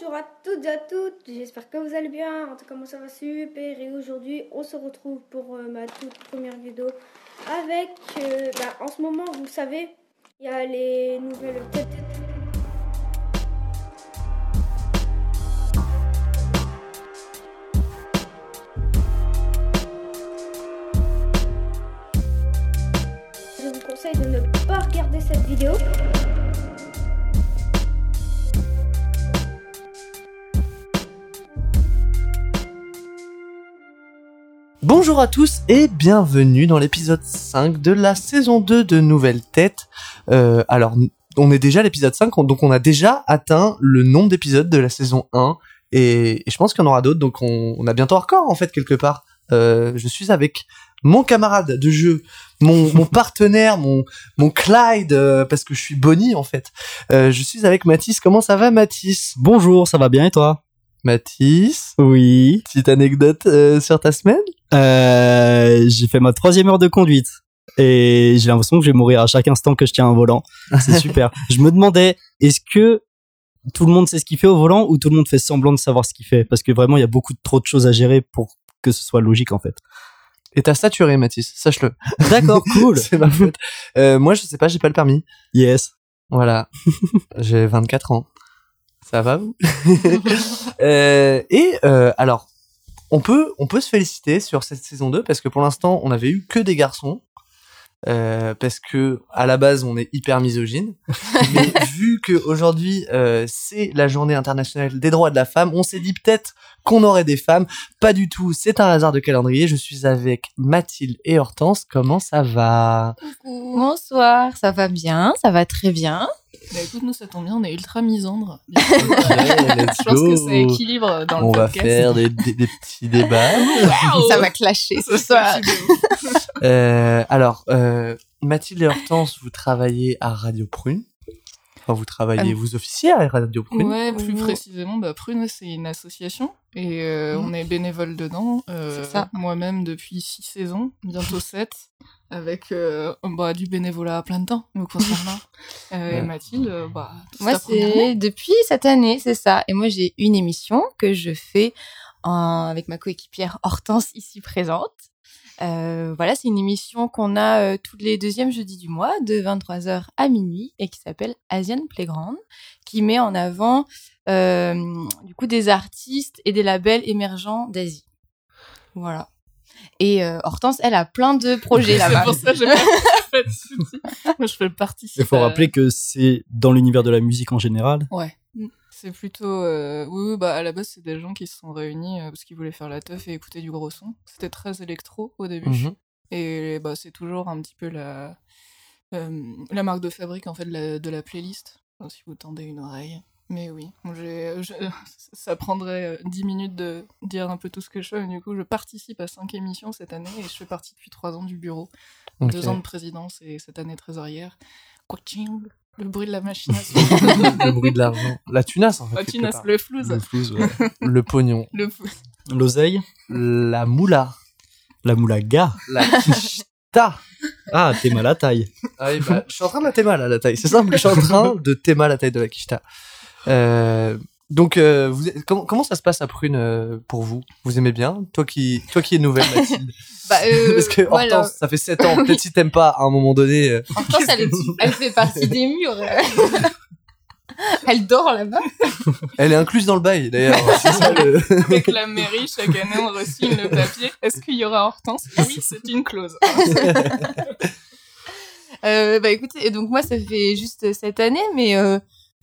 Bonjour à toutes et à toutes, j'espère que vous allez bien. En tout cas, moi ça va super. Et aujourd'hui, on se retrouve pour euh, ma toute première vidéo avec. euh, bah, en ce moment, vous savez, il y a les nouvelles. Je vous conseille de ne pas regarder cette vidéo. Bonjour à tous et bienvenue dans l'épisode 5 de la saison 2 de Nouvelles Têtes. Euh, alors, on est déjà à l'épisode 5, donc on a déjà atteint le nombre d'épisodes de la saison 1 et, et je pense qu'il y en aura d'autres, donc on, on a bientôt un record en fait quelque part. Euh, je suis avec mon camarade de jeu, mon, mon partenaire, mon, mon Clyde, euh, parce que je suis Bonnie en fait. Euh, je suis avec Mathis. Comment ça va Mathis? Bonjour, ça va bien et toi? Mathis, Oui. petite anecdote euh, sur ta semaine? Euh, j'ai fait ma troisième heure de conduite et j'ai l'impression que je vais mourir à chaque instant que je tiens un volant. C'est super. je me demandais, est-ce que tout le monde sait ce qu'il fait au volant ou tout le monde fait semblant de savoir ce qu'il fait? Parce que vraiment, il y a beaucoup de, trop de choses à gérer pour que ce soit logique en fait. Et t'as saturé Mathis, sache-le. D'accord, cool. C'est ma faute. Euh, moi, je sais pas, j'ai pas le permis. Yes. Voilà. j'ai 24 ans. Ça va vous Euh, Et euh, alors, on peut, on peut se féliciter sur cette saison 2 parce que pour l'instant, on avait eu que des garçons. Euh, parce que à la base on est hyper misogyne, mais vu que aujourd'hui euh, c'est la journée internationale des droits de la femme, on s'est dit peut-être qu'on aurait des femmes. Pas du tout, c'est un hasard de calendrier. Je suis avec Mathilde et Hortense. Comment ça va? Bonsoir, ça va bien, ça va très bien. Bah écoute, nous ça tombe bien, on est ultra misandre. Ouais, let's Je pense que ça équilibre dans On le va podcast. faire des, des- des petits débats. Waouh Ça va clasher ce soir. Euh, alors, euh, Mathilde et Hortense, vous travaillez à Radio Prune. Enfin, vous travaillez, Euh, vous officiez à Radio Prune. Ouais, plus précisément, bah, Prune, c'est une association et euh, on est bénévole dedans. Euh, C'est ça. Moi-même depuis six saisons, bientôt sept, avec euh, bah, du bénévolat à plein de temps, me concernant. Euh, Ouais. Et Mathilde, euh, bah, Moi, c'est depuis cette année, c'est ça. Et moi, j'ai une émission que je fais en- avec ma coéquipière Hortense ici présente. Euh, voilà, c'est une émission qu'on a euh, tous les deuxièmes jeudis du mois, de 23h à minuit, et qui s'appelle Asian Playground, qui met en avant euh, du coup des artistes et des labels émergents d'Asie. Voilà. Et euh, Hortense, elle a plein de projets C'est là-bas. pour ça que j'ai pas fait de soucis. Moi, je fais partie. Il faut rappeler que c'est dans l'univers de la musique en général. Ouais. C'est plutôt. euh, Oui, oui, bah à la base, c'est des gens qui se sont réunis euh, parce qu'ils voulaient faire la teuf et écouter du gros son. C'était très électro au début. Mhm. Et bah, c'est toujours un petit peu la, euh, la marque de fabrique en fait, de la, de la playlist. Enfin, si vous tendez une oreille. Mais oui, je- ça prendrait euh, 10 minutes de dire un peu tout ce que je fais. Mais du coup, je participe à 5 émissions cette année et je fais partie depuis 3 ans du bureau. Ok. Deux ans de présidence et cette année trésorière. Coaching, le bruit de la machine à sous. le bruit de l'argent. La tunasse, en fait. Oh, quelque Tunas, part. le flouze. Le flouze, ouais. Le pognon. Le flouze. L'oseille, La moula. la moulaga. La quicheta. Ah, t'es mal à taille. Ah oui, bah, je suis en train de la théma, là, la taille. C'est simple, je suis en train de théma la taille de la quicheta. Euh, donc, euh, vous, comment, comment ça se passe à Prune euh, pour vous? Vous aimez bien? Toi qui, toi qui es nouvelle, Mathilde. Bah, euh, Parce que voilà. Hortense, ça fait 7 ans. Peut-être si t'aimes pas, à un moment donné. euh, Hortense, elle, est- elle fait partie des murs. elle dort là-bas. Elle est incluse dans le bail, d'ailleurs. Avec la mairie, chaque année, on reçoit le papier. Est-ce qu'il y aura Hortense? Oui, c'est une clause. Euh, bah écoutez, et donc moi, ça fait juste cette année, mais euh,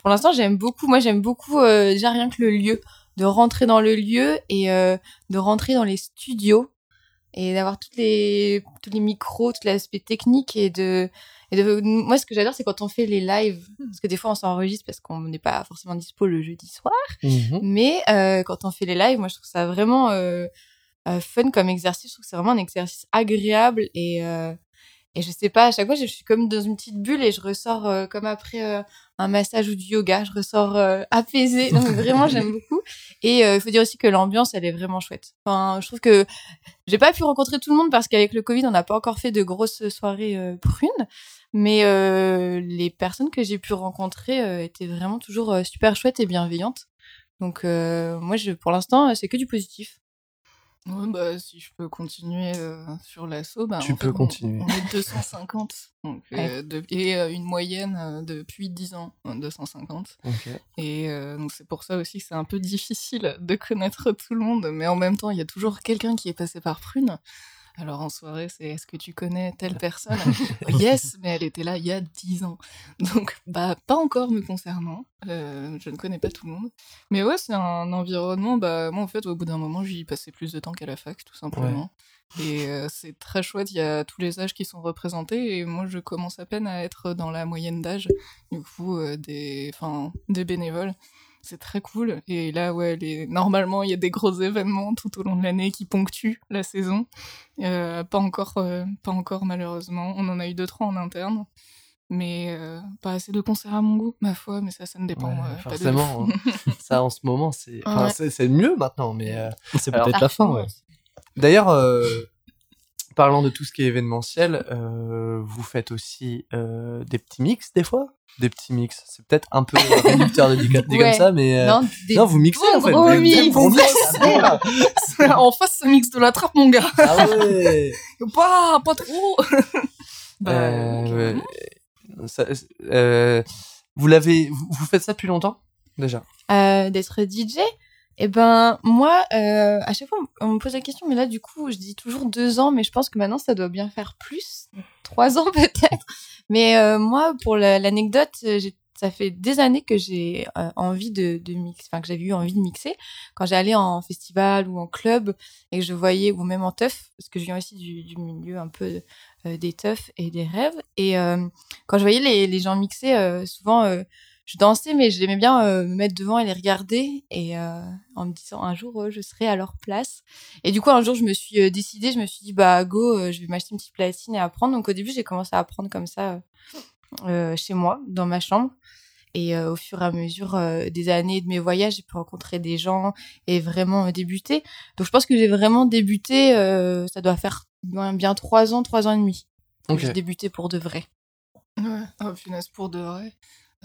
pour l'instant, j'aime beaucoup. Moi, j'aime beaucoup euh, déjà rien que le lieu, de rentrer dans le lieu et euh, de rentrer dans les studios et d'avoir toutes les tous les micros, tout l'aspect technique et de et de moi ce que j'adore c'est quand on fait les lives parce que des fois on s'enregistre parce qu'on n'est pas forcément dispo le jeudi soir Mhm. Mais euh, quand on fait les lives, moi je trouve ça vraiment euh, euh, fun comme exercice. Je trouve que c'est vraiment un exercice agréable et euh, et je sais pas à chaque fois je suis comme dans une petite bulle et je ressors euh, comme après euh, un massage ou du yoga, je ressors euh, apaisée. Mais vraiment j'aime beaucoup. Et il faut dire aussi que l'ambiance elle est vraiment chouette. Enfin, je trouve que j'ai pas pu rencontrer tout le monde parce qu'avec le Covid on n'a pas encore fait de grosses soirées prunes. Mais les personnes que j'ai pu rencontrer étaient vraiment toujours super chouettes et bienveillantes. Donc moi, je, pour l'instant, c'est que du positif. Ouais, bah, si je peux continuer euh, sur l'assaut, bah, Tu en peux fait, on- continuer. On, est 250. Donc, euh, de- et euh, une moyenne depuis 10 ans, hein, 250. Ok. Et donc c'est pour ça aussi que c'est un peu difficile de connaître tout le monde, mais en même temps, il y a toujours quelqu'un qui est passé par Prune. Alors en soirée, c'est est-ce que tu connais telle personne? Yes, mais elle était là il y a 10 ans. Donc, bah, pas encore me concernant. Euh, je ne connais pas tout le monde. Mais ouais, c'est un environnement, bah, moi en fait, au bout d'un moment, j'y passais plus de temps qu'à la fac, tout simplement. Et euh, c'est très chouette, il y a tous les âges qui sont représentés, et moi je commence à peine à être dans la moyenne d'âge, du coup, euh, des, des bénévoles. C'est très cool. Et là, ouais, les... normalement, il y a des gros événements tout au long de l'année qui ponctuent la saison. Euh, pas encore, euh, pas encore malheureusement. On en a eu deux trois en interne, mais euh, pas assez de concerts à mon goût, ma foi. Mais ça, ça ne dépend Ouais, euh, pas de forcément. hein. ça, en ce moment, c'est enfin, Ouais. c'est- mieux maintenant. Mais euh, C'est peut-être la fin, ouais. d'ailleurs, euh, parlant de tout ce qui est événementiel, euh, vous faites aussi euh, des petits mix des fois? Des petits mix. C'est peut-être un peu réducteur de dit comme ça, mais euh, Non, des non, vous mixez en fait. gros Des- des mix. mix. en face, ce mix de la trappe, mon gars. Ah ouais. Pas, pas trop. bah, ça- vous l'avez, vous, vous faites ça depuis longtemps déjà? d'être DJ Eh ben, moi, euh, à chaque fois, on me pose la question, mais là, du coup, je dis toujours deux ans, mais je pense que maintenant, ça doit bien faire plus. Trois ans, peut-être. Mais euh, moi, pour la- l'anecdote, euh, j'ai- ça fait des années que j'ai euh, envie de, de mixer, enfin, que j'avais eu envie de mixer. Quand j'allais en festival ou en club et que je voyais, ou même en teuf, parce que je viens aussi du, du milieu un peu euh, des teufs et des rêves. Et euh, quand je voyais les, les gens mixer, euh, souvent, euh, je dansais, mais j'aimais bien euh, me mettre devant et les regarder, et euh, en me disant un jour euh, je serai à leur place. Et du coup, un jour, je me suis euh, décidée, je me suis dit bah go, euh, je vais m'acheter une petite platine et apprendre. Donc au début, j'ai commencé à apprendre comme ça euh, euh, chez moi, dans ma chambre. Et euh, au fur et à mesure euh, des années de mes voyages, j'ai pu rencontrer des gens et vraiment euh, débuter. Donc je pense que j'ai vraiment débuté, euh, ça doit faire bien, bien trois ans, trois ans et demi. que Ok. J'ai débuté pour de vrai. Ouais, oh punaise, pour de vrai.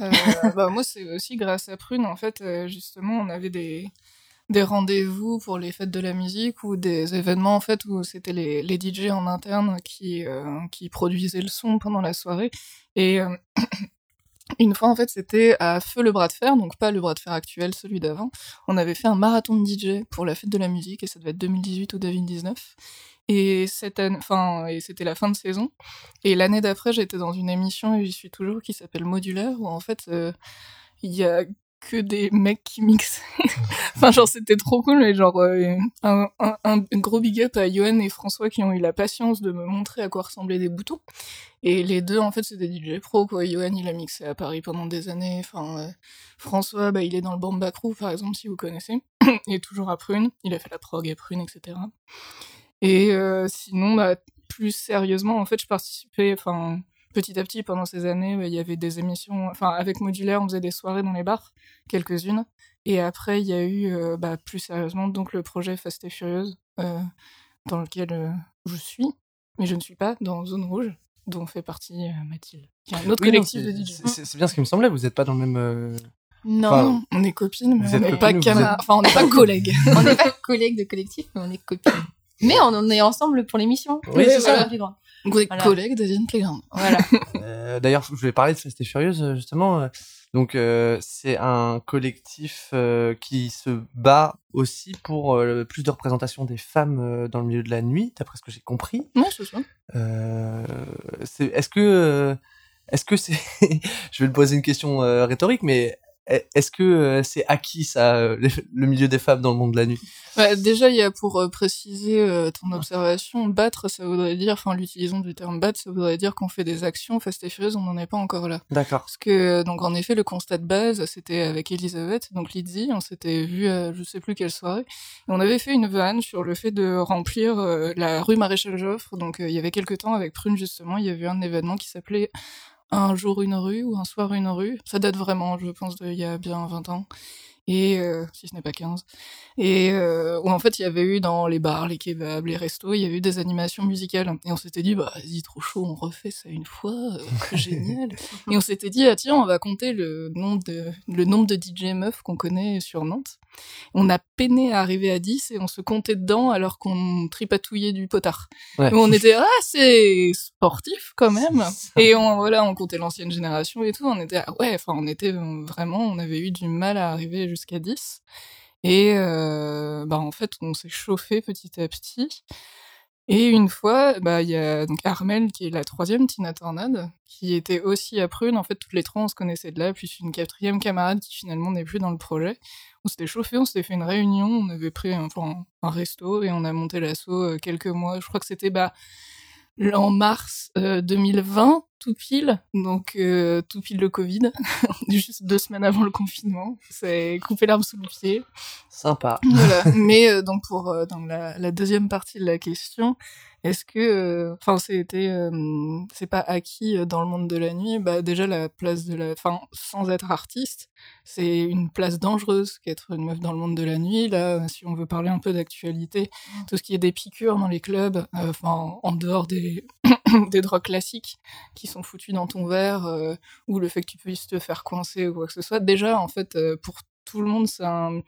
Euh, bah, moi, c'est aussi grâce à Prune, en fait, euh, justement, on avait des, des rendez-vous pour les fêtes de la musique ou des événements, en fait, où c'était les, les DJ en interne qui, euh, qui produisaient le son pendant la soirée. Et euh, une fois, en fait, c'était à Feu le bras de fer, donc pas le bras de fer actuel, celui d'avant. On avait fait un marathon de DJ pour la fête de la musique, et ça devait être 2018 ou 2019. Et cette année, enfin, et c'était la fin de saison. Et l'année d'après, j'étais dans une émission, et j'y suis toujours, qui s'appelle Modulaire, où en fait, euh, il y a que des mecs qui mixent. enfin, genre, c'était trop cool, mais genre, euh, un, gros big up à Johan et François qui ont eu la patience de me montrer à quoi ressemblaient des boutons. Et les deux, en fait, c'est des DJ pro, quoi. Johan, il a mixé à Paris pendant des années. Enfin, euh, François, bah, il est dans le Bamba Crew, par exemple, si vous connaissez. est toujours à Prune. Il a fait la prog à Prune, etc. Et euh, sinon, bah, plus sérieusement, en fait, je participais, enfin, petit à petit, pendant ces années, bah, il y avait des émissions, enfin, avec Modulaire, on faisait des soirées dans les bars, quelques-unes. Et après, il y a eu, euh, bah, plus sérieusement, donc le projet Fast et Furieuse, euh, dans lequel euh, je suis, mais je ne suis pas dans Zone Rouge, dont fait partie euh, Mathilde, qui est un autre Oui, collectif c'est- de DJ. c'est- bien ce qui me semblait. Vous n'êtes pas dans le même. euh, Non, Enfin, on est copines, mais vous on êtes n'est pas êtes- enfin, on n'est pas collègues. on n'est pas collègues de collectif, mais on est copines. Mais on en est ensemble pour l'émission. Oui, c'est ça. Voilà. Est Voilà. collègues de Vienne Playground. Voilà. Euh, D'ailleurs, je voulais parler de Fast et Furieuse justement. euh, Donc, euh, c'est un collectif euh, qui se bat aussi pour euh, plus de représentation des femmes euh, dans le milieu de la nuit, d'après ce que j'ai compris. Non, c'est ça. Euh, c'est- Est-ce que, euh, est-ce que c'est, je vais te poser une question euh, rhétorique, mais est- est-ce que euh, c'est acquis ça, euh, le- milieu des femmes dans le monde de la nuit? Ouais, déjà, il y a pour euh, préciser ton observation, battre, ça voudrait dire, enfin, l'utilisation du terme battre, ça voudrait dire qu'on fait des actions Fast et Furious, on n'en est pas encore là. D'accord. Parce que, donc, en effet, le constat de base, c'était avec Elisabeth, donc Lizzie, on s'était vu à je sais plus quelle soirée, et on avait fait une vanne sur le fait de remplir la rue Maréchal Joffre, donc il y avait quelques temps, avec Prune, justement, il y avait un événement qui s'appelait un jour une rue ou un soir une rue. Ça date vraiment, je pense, d'il y a bien 20 ans. Et euh, si ce n'est pas 15 et euh, où en fait il y avait eu dans les bars les kebabs les restos il y avait eu des animations musicales. Et on s'était dit bah vas-y trop chaud on refait ça une fois euh, génial. Et on s'était dit ah tiens on va compter le nombre de le nombre de DJ meufs qu'on connaît sur Nantes. On a peiné à arriver à 10 et on se comptait dedans alors qu'on tripatouillait du potard. Ouais. Et on était ah c'est sportif quand même. Et on voilà on comptait l'ancienne génération et tout. On était ah ouais enfin on était vraiment on avait eu du mal à arriver jusqu'à 10 et bah en fait on s'est chauffé petit à petit. Et une fois bah il y a donc Armel qui est la troisième Tina Tornade qui était aussi à Prune. En fait toutes les trois on se connaissait de là. Puis une quatrième camarade qui finalement n'est plus dans le projet. On s'était chauffé on s'était fait une réunion on avait pris un, un, resto et on a monté l'assaut quelques mois. Je crois que c'était bah en mars euh, 2020, tout pile, donc euh, tout pile le Covid, juste deux semaines avant le confinement. C'est couper l'arbre sous le pied. Sympa. Voilà. Mais euh, donc pour euh, dans la, la, deuxième partie de la question, est-ce que, enfin, c'était, euh, c'est pas acquis dans le monde de la nuit? Bah déjà la place de la, enfin, sans être artiste, c'est une place dangereuse qu'être une meuf dans le monde de la nuit. Là, si on veut parler un peu d'actualité, tout ce qui est des piqûres dans les clubs, enfin, en dehors des des drogues classiques qui sont foutues dans ton verre, euh, ou le fait que tu puisses te faire coincer ou quoi que ce soit. Déjà, en fait, euh, pour tout le monde, c'est un,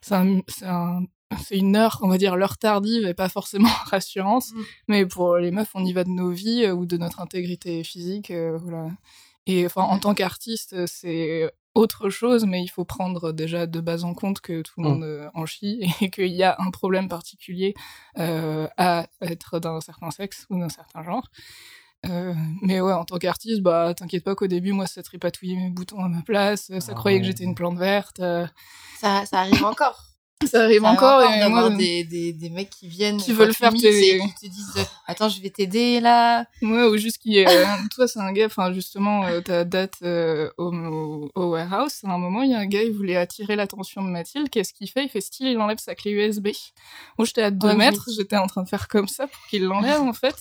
c'est un, c'est un c'est une heure, on va dire l'heure tardive et pas forcément rassurante, mmh. mais pour les meufs, on y va de nos vies euh, ou de notre intégrité physique, voilà. Et enfin, en tant qu'artiste, c'est autre chose, mais il faut prendre déjà de base en compte que tout le monde euh, en chie et qu'il y a un problème particulier euh, à être d'un certain sexe ou d'un certain genre. Euh, mais ouais, en tant qu'artiste, bah t'inquiète pas qu'au début, moi, ça tripatouillait mes boutons à ma place, ça Ah croyait que j'étais une plante verte. euh, Ça, ça arrive encore. Ça arrive Ça encore, et d'avoir moi, des, des, des mecs qui viennent Qui veulent faire tes- et qui te disent euh, attends je vais t'aider là Ouais, ou juste qui euh, toi, c'est un gars, enfin, justement, euh, ta date euh, au, au, au warehouse, à un moment, il y a un gars, il voulait attirer l'attention de Mathilde. Qu'est-ce qu'il fait? Il fait style, il enlève sa clé USB. Moi, j'étais à deux Ouais, mètres, j'étais en train de faire comme ça pour qu'il l'enlève, en fait.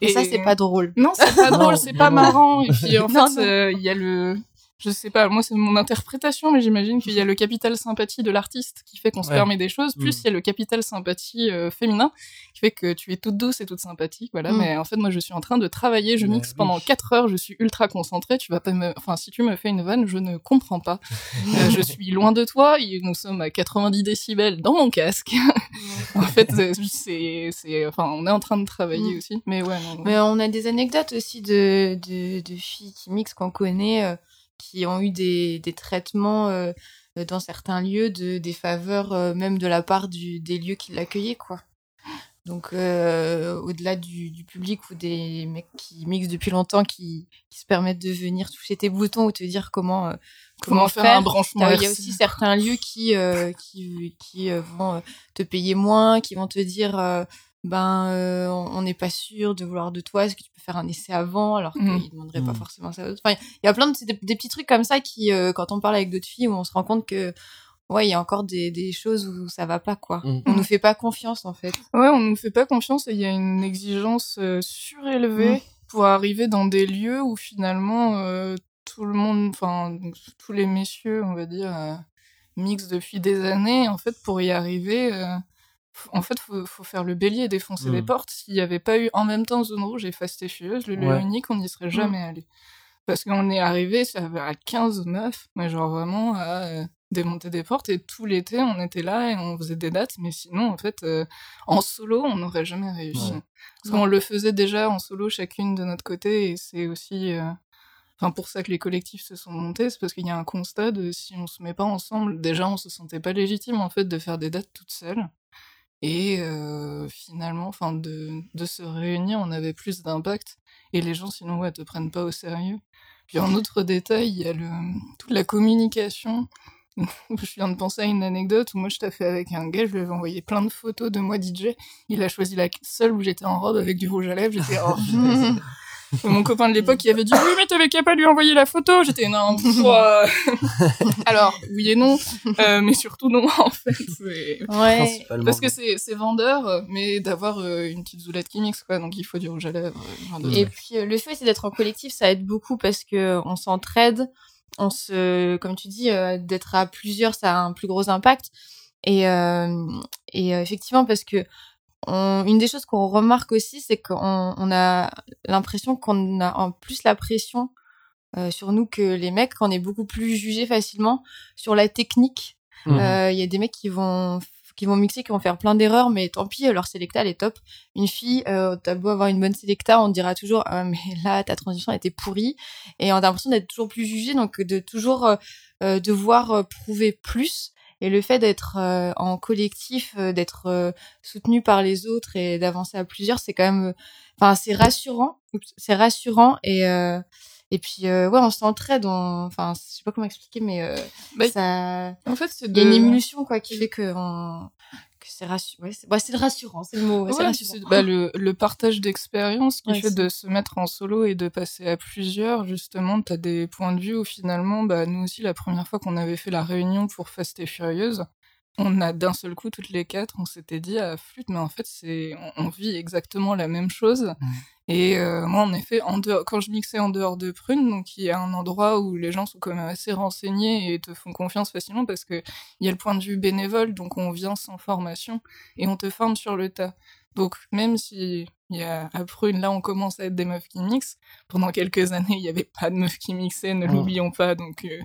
et, ça c'est pas drôle Non, c'est pas drôle, c'est pas marrant. Et puis, en Non, fait, euh, il y a le. Je sais pas, moi c'est mon interprétation, mais j'imagine qu'il y a le capital sympathie de l'artiste qui fait qu'on se permet des choses, plus Mm. il y a le capital sympathie euh, féminin qui fait que tu es toute douce et toute sympathique, voilà. Mm. Mais en fait, moi je suis en train de travailler, je mixe pendant 4 heures, je suis ultra concentrée, tu vas pas me. Enfin, si tu me fais une vanne, je ne comprends pas. Euh, je suis loin de toi, et nous sommes à 90 décibels dans mon casque. en fait, euh, c'est. c'est- Enfin, on est en train de travailler Mm. aussi, mais ouais, non. mais on a des anecdotes aussi de, de, de filles qui mixent qu'on connaît euh, qui ont eu des, des traitements euh, dans certains lieux de des faveurs euh, même de la part du, des lieux qui l'accueillaient quoi. Donc euh, au-delà du, du public ou des mecs qui mixent depuis longtemps qui, qui se permettent de venir toucher tes boutons ou te dire comment euh, Comment faire un branchement Il y a aussi certains lieux qui euh, qui, qui vont te payer moins, qui vont te dire ben euh, on n'est pas sûr de vouloir de toi, est-ce que tu peux faire un essai avant alors qu'ils Mhm. ne demanderaient pas Mhm. forcément ça. aux autres. Enfin, il y a plein de des, des petits trucs comme ça qui euh, quand on parle avec d'autres filles où on se rend compte que ouais, il y a encore des, des choses où ça va pas quoi. Mhm. On nous fait pas confiance en fait. Ouais, on nous fait pas confiance et il y a une exigence euh, surélevée pour arriver dans des lieux où finalement tout le monde, enfin tous les messieurs, on va dire, mixent depuis des années. En fait, pour y arriver, en fait, faut, faut faire le bélier et défoncer Mm. les portes. S'il n'y avait pas eu en même temps Zone Rouge et Fast et le lieu Ouais. unique, on n'y serait jamais allé. Parce qu'on est arrivé, ça à 15 meufs, mais genre vraiment à euh, démonter des portes et tout l'été on était là et on faisait des dates, mais sinon en fait euh, en solo on n'aurait jamais réussi. Ouais. Parce qu'on le faisait déjà en solo chacune de notre côté et c'est aussi, euh, enfin pour ça que les collectifs se sont montés, c'est parce qu'il y a un constat de si on se met pas ensemble, déjà on se sentait pas légitime en fait de faire des dates toutes seules. Et euh, finalement, enfin de, de se réunir, on avait plus d'impact. Et les gens, sinon, ouais, te prennent pas au sérieux. Puis en autre détail, il y a le, toute la communication. je viens de penser à une anecdote où moi je taffais avec un gars, je lui avais envoyé plein de photos de moi DJ. Il a choisi la seule où j'étais en robe avec du rouge à lèvres. J'étais oh, Mon copain de l'époque, il avait dit oui, mais t'avais qu'à pas lui envoyer la photo. J'étais non. Alors oui et non, euh, mais surtout non en fait. c'est- Ouais. Principalement. Parce que c'est c'est vendeur, mais d'avoir euh, une petite zoulette qui mixe quoi, donc il faut du rouge à lèvres. euh, genre de Et puis euh, le fait aussi d'être en collectif, ça aide beaucoup parce que on s'entraide. on se, comme tu dis, euh, d'être à plusieurs, ça a un plus gros impact. Et, euh, et euh, effectivement, parce que on, une des choses qu'on remarque aussi, c'est qu'on on a l'impression qu'on a en plus la pression euh, sur nous que les mecs, qu'on est beaucoup plus jugé facilement sur la technique. Il Mhm. y a des mecs qui vont qui vont mixer, qui vont faire plein d'erreurs, mais tant pis, leur sélecta, elle est top. Une fille, euh, t'as beau avoir une bonne sélecta, on te dira toujours, ah, mais là, ta transition a été pourrie. Et on a l'impression d'être toujours plus jugé, donc de toujours euh, euh, devoir euh, prouver plus. Et le fait d'être euh, en collectif, euh, d'être euh, soutenu par les autres et d'avancer à plusieurs, c'est quand même, enfin, c'est rassurant. C'est rassurant et euh, et puis ouais, on s'entraide. Enfin, je sais pas comment expliquer, mais Bah, ça, En fait, c'est y a une émulsion quoi qui fait que on- c'est rassurant. Ouais, c'est ouais, rassurant, c'est le mot. ouais, rassurant. bah, le, le partage d'expérience qui fait de se mettre en solo et de passer à plusieurs. Justement, tu as des points de vue où finalement, bah, nous aussi, la première fois qu'on avait fait la réunion pour Fast et Furieuse, on a d'un seul coup, toutes les quatre, on s'était dit à flûte, mais en fait, c'est on, on vit exactement la même chose. Et euh, moi, en effet, en dehors, quand je mixais en dehors de Prune, donc il y a un endroit où les gens sont quand même assez renseignés et te font confiance facilement parce que il y a le point de vue bénévole, donc on vient sans formation et on te forme sur le tas. Donc même si il y a à Prune, là on commence à être des meufs qui mixent, pendant quelques années il n'y avait pas de meufs qui mixaient, ne Mm. l'oublions pas, donc euh,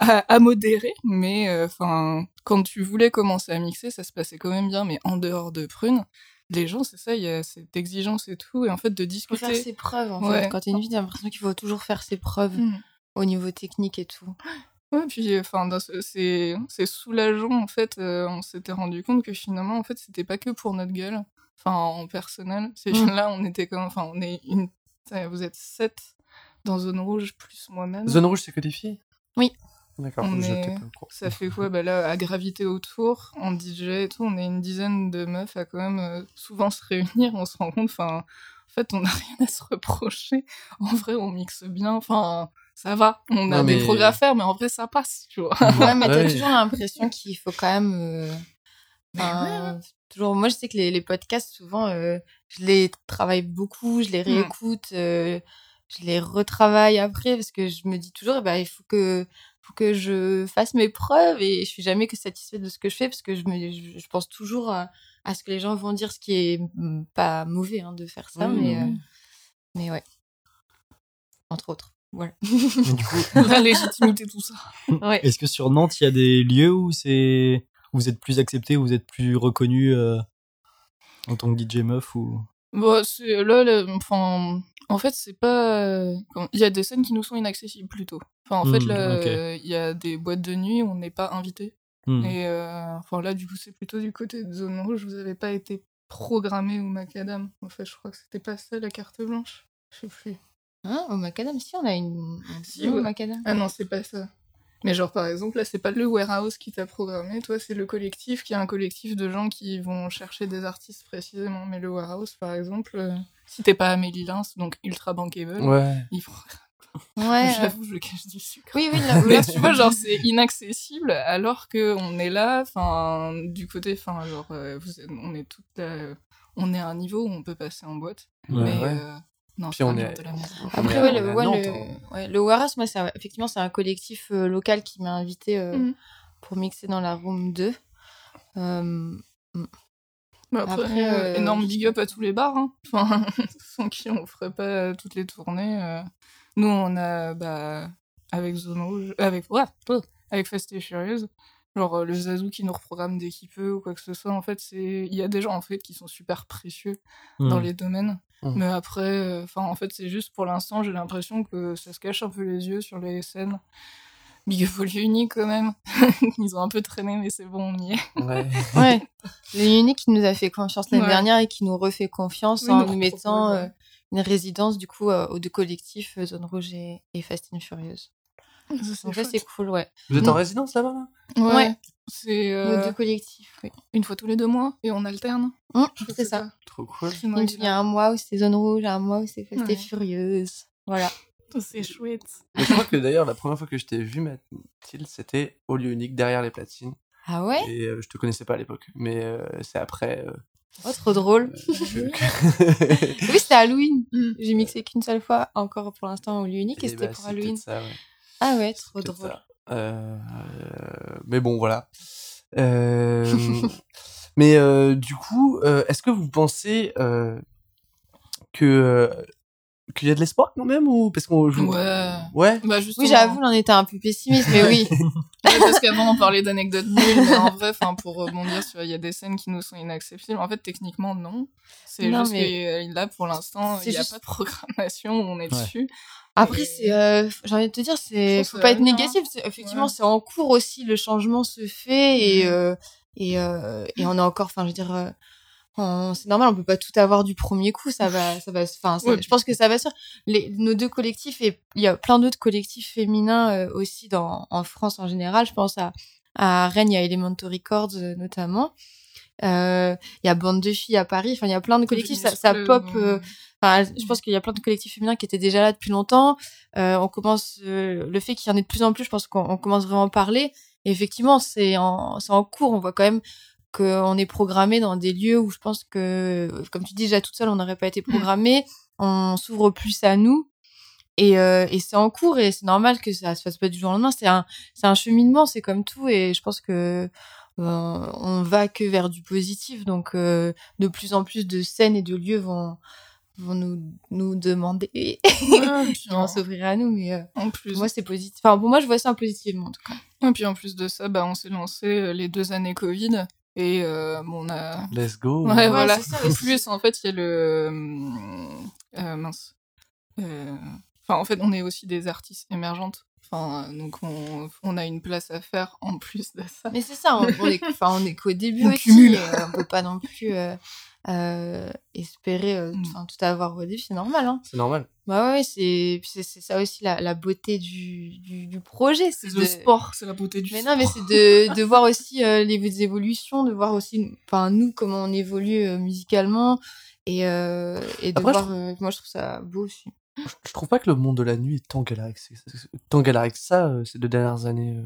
à, à modérer, mais enfin quand tu voulais commencer à mixer, ça se passait quand même bien, mais en dehors de Prune, les gens c'est ça, il y a cette exigence et tout, et en fait de faut discuter. faire ses preuves en Ouais. fait. Quand t'es une fille, t'as l'impression qu'il faut toujours faire ses preuves Mm. au niveau technique et tout. Ouais, puis enfin, c'est soulageant en fait. euh, on s'était rendu compte que finalement, en fait, c'était pas que pour notre gueule. Enfin, en personnel, c'est Mm. là, on était comme, enfin, on est une, vous êtes sept dans zone rouge plus moi-même. Zone rouge, c'est que des filles? Oui. D'accord, est-. Ça fait quoi? Bah là, à graviter autour, en DJ et tout, on est une dizaine de meufs à quand même euh, souvent se réunir. On se rend compte, enfin, en fait, on n'a rien à se reprocher. En vrai, on mixe bien. Enfin, ça va. On a Non, des progrès à faire, mais en vrai, ça passe, tu vois. Ouais, mais t'as Ouais. toujours l'impression qu'il faut quand même. euh, toujours. Moi, je sais que les, les podcasts, souvent, euh, je les travaille beaucoup, je les réécoute, euh, je les retravaille après parce que je me dis toujours, bah, il faut que, faut que je fasse mes preuves et je suis jamais que satisfaite de ce que je fais parce que je, me, je, je pense toujours à, à ce que les gens vont dire, ce qui est mm, pas mauvais hein, de faire ça, mais, oui. euh, mais ouais. Entre autres. Voilà. Mais du coup, La légitimité, tout ça. ouais. Est-ce que sur Nantes, il y a des lieux où c'est vous êtes plus accepté, vous êtes plus reconnu euh, en tant que DJ meuf ou? Bon, c'est là, le- enfin, en fait, c'est pas. euh, Il y a des scènes qui nous sont inaccessibles plutôt. Enfin, en fait, Hmm, là, il y a des boîtes de nuit où on n'est pas invité. Hmm. Et euh, enfin, là, du coup, c'est plutôt du côté de zone rouge. Vous avez pas été programmé au macadam. En fait, je crois que c'était pas ça la carte blanche. Je sais plus. Hein, au macadam, si, on a une. un Si, au ouais. macadam. Ah non, c'est pas ça. Mais genre, par exemple, là, c'est pas le warehouse qui t'a programmé, toi, c'est le collectif qui est un collectif de gens qui vont chercher des artistes précisément. Mais le warehouse, par exemple, euh, si t'es pas Amélie Lins, donc ultra bankable, ouais. il programme. Ouais. J'avoue, je cache du sucre. Oui, oui, là, Mais là, tu vois, genre, c'est inaccessible alors que on est là, enfin, du côté, enfin, genre, euh, vous êtes- on est tout là, on est à un niveau où on peut passer en boîte. Ouais. mais, ouais. euh, non, Puis on est- de la maison. Après, ouais, le, ouais, Nantes, le, ouais, le Waras, moi, c'est un- effectivement, c'est un collectif euh, local qui m'a invité euh, Mhm. pour mixer dans la room 2. Euh, Bah, après, Après, euh, euh, énorme big up à tous les bars, hein. Enfin, sans qui on ferait pas toutes les tournées. euh. Nous, on a, bah, avec Zone Rouge, avec, ouais, avec Fast et Furieuse, genre euh, le Zazou qui nous reprogramme dès qu'il peut ou quoi que ce soit. En fait, c'est, il y a des gens, en fait, qui sont super précieux dans Hmm. les domaines. Mm. Mais après, euh, enfin, en fait, c'est juste pour l'instant, j'ai l'impression que ça se cache un peu les yeux sur les scènes. Big lieu unique quand même. Ils ont un peu traîné, mais c'est bon, on y est. Ouais. ouais. Le unique qui nous a fait confiance l'année Ouais. dernière et qui nous refait confiance Oui, en nous nous mettant euh, une résidence, du coup, euh, aux deux collectifs, Zone Rouge et, et Fast and Furious. Ça, c'est Donc, ça, chouette. c'est cool, ouais. Vous êtes en Mm. résidence là-bas là? Ouais. Ouais. C'est euh, deux collectifs, oui. une fois tous les deux mois et on alterne. Hum, crois c'est ça. Trop cool. Il y a un mois où c'est Zone Rouge, un mois où c'est and Ouais. Furieuse. Voilà. C'est chouette. Mais je crois que d'ailleurs, la première fois que je t'ai vu, Mathilde, c'était au lieu unique derrière les platines. Ah ouais? Et euh, je te connaissais pas à l'époque. Mais euh, c'est après. euh, Oh, trop drôle. que- Oui, c'était Halloween. J'ai mixé qu'une seule fois, encore pour l'instant au lieu unique, et Eh c'était bah, pour Halloween. ça, ouais. Ah ouais, trop drôle. Euh, mais bon, voilà. Euh, mais euh, du coup, euh, est-ce que vous pensez euh, que qu'il y a de l'espoir quand même ou parce qu'on joue Ouais. ouais Bah, justement. Oui, j'avoue, on était un peu pessimiste, mais oui. Ouais, parce qu'avant on parlait d'anecdotes nulles, mais en vrai, enfin pour rebondir sur, il y a des scènes qui nous sont inaccessibles. En fait, techniquement, non. C'est juste mais- que là, pour l'instant, il n'y a juste- pas de programmation, on est Ouais. dessus. Après, c'est, euh, j'ai envie de te dire, c'est, faut pas être va négatif. Effectivement, Ouais. c'est en cours aussi, le changement se fait et, Mhm. euh, et, euh, et on a encore, enfin, je veux dire, euh, c'est normal, on peut pas tout avoir du premier coup, ça va, ça va, enfin, Ouais. je pense que ça va se faire. Les, nos deux collectifs et il y a plein d'autres collectifs féminins euh, aussi dans, en France en général. Je pense à, à Rennes, il y a Elementary Records euh, notamment. Euh, Il y a Bande de filles à Paris. Enfin, il y a plein de collectifs. Ça, ça pop. euh, Enfin, je pense qu'il y a plein de collectifs féminins qui étaient déjà là depuis longtemps. Euh, on commence euh, le fait qu'il y en ait de plus en plus. Je pense qu'on on commence vraiment à parler. Et effectivement, c'est en, cours. On voit quand même qu'on est programmé dans des lieux où je pense que, comme tu dis déjà toute seule, on n'aurait pas été programmé. On s'ouvre plus à nous. Et, euh, et c'est en cours et c'est normal que ça se fasse pas du jour au lendemain. C'est un, c'est un cheminement, c'est comme tout. Et je pense que on va que vers du positif. Donc, de plus en plus de scènes et de lieux vont, vont nous, nous demander ouais, puis qui vont s'ouvrir à nous. Mais euh, en pour plus, moi, c'est positif. Enfin, pour moi, je vois ça positivement, en tout cas. et puis en plus de ça, bah, on s'est lancé euh, les deux années Covid et euh, bon, on a. let's go Ouais, voilà. c'est ça En plus, en fait, il y a le. hum, euh, mince. Euh, Enfin, en fait, on est aussi des artistes émergentes. Enfin, donc, on, on a une place à faire en plus de ça. Mais c'est ça, on, on est, enfin, on est qu'au début On aussi. cumule. euh, on peut pas non plus euh, euh, espérer euh, Mm. enfin, tout avoir au début, c'est normal. Hein. c'est normal Bah ouais, c'est ça aussi la, la beauté du, du, du projet. C'est de- le sport, c'est la beauté du Mais sport. non, mais c'est de, de voir aussi euh, les évolutions, de voir aussi, enfin nous comment on évolue musicalement et et de Après, voir. moi, je trouve ça beau aussi. je trouve pas que le monde de la nuit est tant galère que, tant galère que ça ces deux dernières années.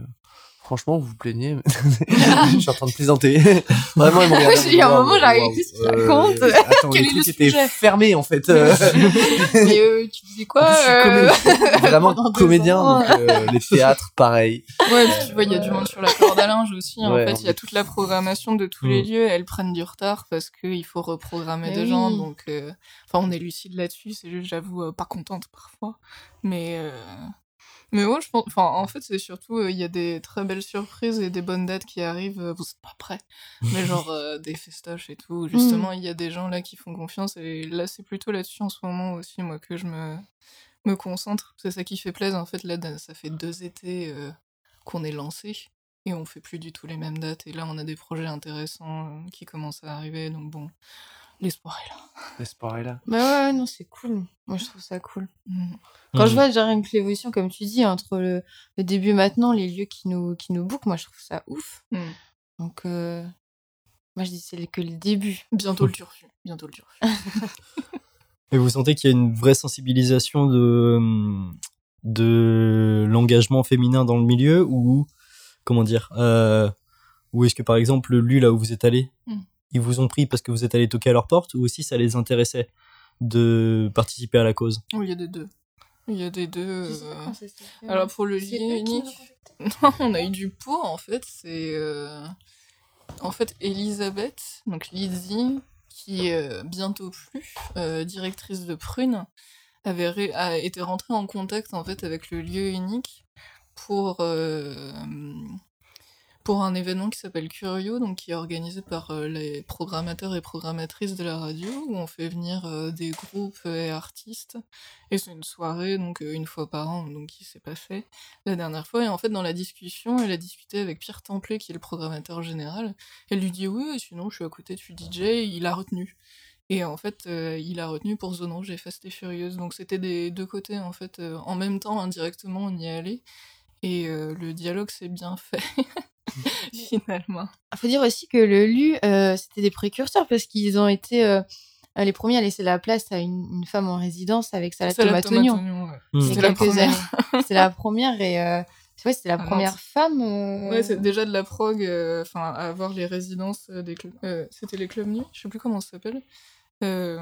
Franchement, vous vous plaignez. mais- je suis en train de plaisanter. Vraiment, en Il y a un moment, waouh, plus qu'il euh, raconte. Attends, Quel le est le truc était fermé en fait. euh. Et euh, tu disais quoi En plus, je suis euh, comédien, vraiment comédien, ans. donc euh, les théâtres, pareil. Ouais, puis tu vois, il y a du monde sur la corde à linge aussi. En Ouais, fait, il y a toute la programmation de tous les lieux. Elles prennent du retard parce qu'il faut reprogrammer Mais des oui. gens. Donc, euh, enfin, on est lucide là-dessus. C'est juste, j'avoue, euh, pas contente parfois. Mais, euh, mais ouais, je pense. Enfin, en fait, c'est surtout, euh, il y a des très belles surprises et des bonnes dates qui arrivent. euh, Vous êtes pas prêts. Mais genre euh, des festoches et tout. Justement, il y a des gens là qui font confiance. Et là, c'est plutôt là-dessus en ce moment aussi, moi, que je me me concentre. C'est ça qui fait plaisir. En fait, là, ça fait deux étés euh, qu'on est lancé et on fait plus du tout les mêmes dates. Et là, on a des projets intéressants euh, qui commencent à arriver. Donc bon, l'espoir est là. L'espoir est là. Bah ouais, ouais, non, c'est cool. Moi, je trouve ça cool. Mm. Quand je Mhm. vois déjà rien que l'évolution, comme tu dis, entre le, le début et maintenant, les lieux qui nous, qui nous bookent, moi, je trouve ça ouf. Mm. Donc, euh, moi, je dis c'est que le début. Bientôt le turfu. Bientôt le turfu. Et vous sentez qu'il y a une vraie sensibilisation de, de l'engagement féminin dans le milieu ou, comment dire, euh, ou est-ce que par exemple, lui, là où vous êtes allé, Mm. Ils vous ont pris parce que vous êtes allé toquer à leur porte ou aussi ça les intéressait de participer à la cause? Oui, il y a des deux. Il y a des deux. Euh, Alors pour le lien unique, non, on a eu du pot en fait. C'est euh, en fait Elisabeth, donc Lizzie, qui est euh, bientôt plus euh, directrice de Prune, avait ré- a été rentrée en contact en fait avec le lieu unique pour euh, pour un événement qui s'appelle Curio, donc qui est organisé par euh, les programmateurs et programmatrices de la radio, où on fait venir euh, des groupes et artistes. Et c'est une soirée, donc euh, une fois par an, donc qui s'est passée la dernière fois. Et en fait, dans la discussion, elle a discuté avec Pierre Templet, qui est le programmateur général. Elle lui dit oui, sinon je suis à côté, suis DJ. Il a retenu. Et en fait, il a retenu pour Zone Rouge et Fast et Furieuse. Donc c'était des deux côtés, en fait. en même temps, indirectement, on y est allé. Et le dialogue s'est bien fait, finalement. Il faut dire aussi que le LU, euh, c'était des précurseurs parce qu'ils ont été euh, les premiers à laisser la place à une, une femme en résidence avec Salade Salade Tomate. Oignon, ouais. Mm. C'était la quelques première. C'était la première et euh, tu vois, c'était la Ah, première femme. euh, Ouais, c'est déjà de la prog, euh, enfin, à avoir les résidences des clubs. euh, C'était les clubs nus, je sais plus comment ça s'appelle. Euh,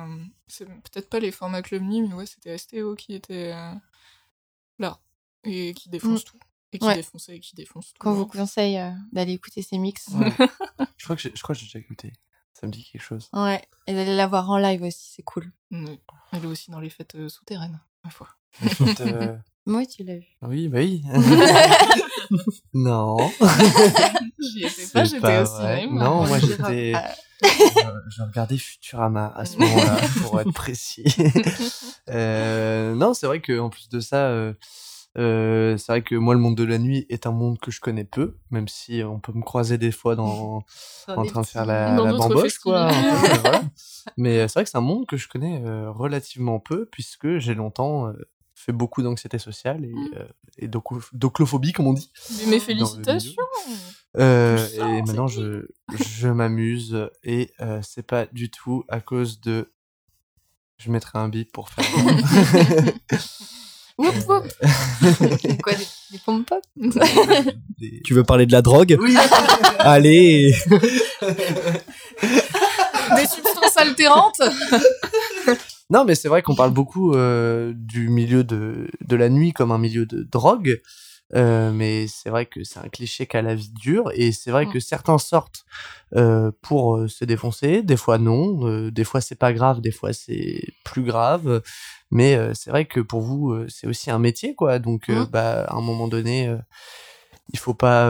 c'est peut-être pas les formats clubs nus, mais ouais, c'était STO qui était euh, là. et qui défonce tout. Et qui Ouais. défonçait et qui défonce tout. Qu'on vous conseille euh, d'aller écouter ces mix. Ouais. je crois que j'ai je crois que j'ai déjà écouté. Ça me dit quelque chose. Ouais. Et d'aller la voir en live aussi, c'est cool. Ouais. Elle est aussi dans les fêtes euh, souterraines, ma foi. Euh, Moi, tu l'as vu. Oui, bah oui. non. J'y étais C'est pas, j'étais pas au vrai. cinéma. Non, moi j'étais. je regardais Futurama à ce moment-là, pour être précis. Euh, non, c'est vrai que en plus de ça, euh, euh, c'est vrai que moi, le monde de la nuit est un monde que je connais peu, même si on peut me croiser des fois dans, en train de faire la, la bamboche, quoi. euh, voilà. Mais euh, c'est vrai que c'est un monde que je connais euh, relativement peu, puisque j'ai longtemps euh, fait beaucoup d'anxiété sociale et, Mm. euh, et d'oclophobie, comme on dit. Mais félicitations Euh, et maintenant, je, je m'amuse et euh, c'est pas du tout à cause de. Je mettrai un bip pour faire. Quoi, des, des pop? Des- Tu veux parler de la drogue? Oui. Allez. Des substances altérantes? Non, mais c'est vrai qu'on parle beaucoup euh, du milieu de, de la nuit comme un milieu de drogue. Euh, mais c'est vrai que c'est un cliché qu'a la vie dure et c'est vrai Mm. que certains sortent euh, pour euh, se défoncer, des fois non, euh, des fois c'est pas grave, des fois c'est plus grave, mais c'est vrai que pour vous c'est aussi un métier quoi, donc euh, Mm. bah à un moment donné il faut pas,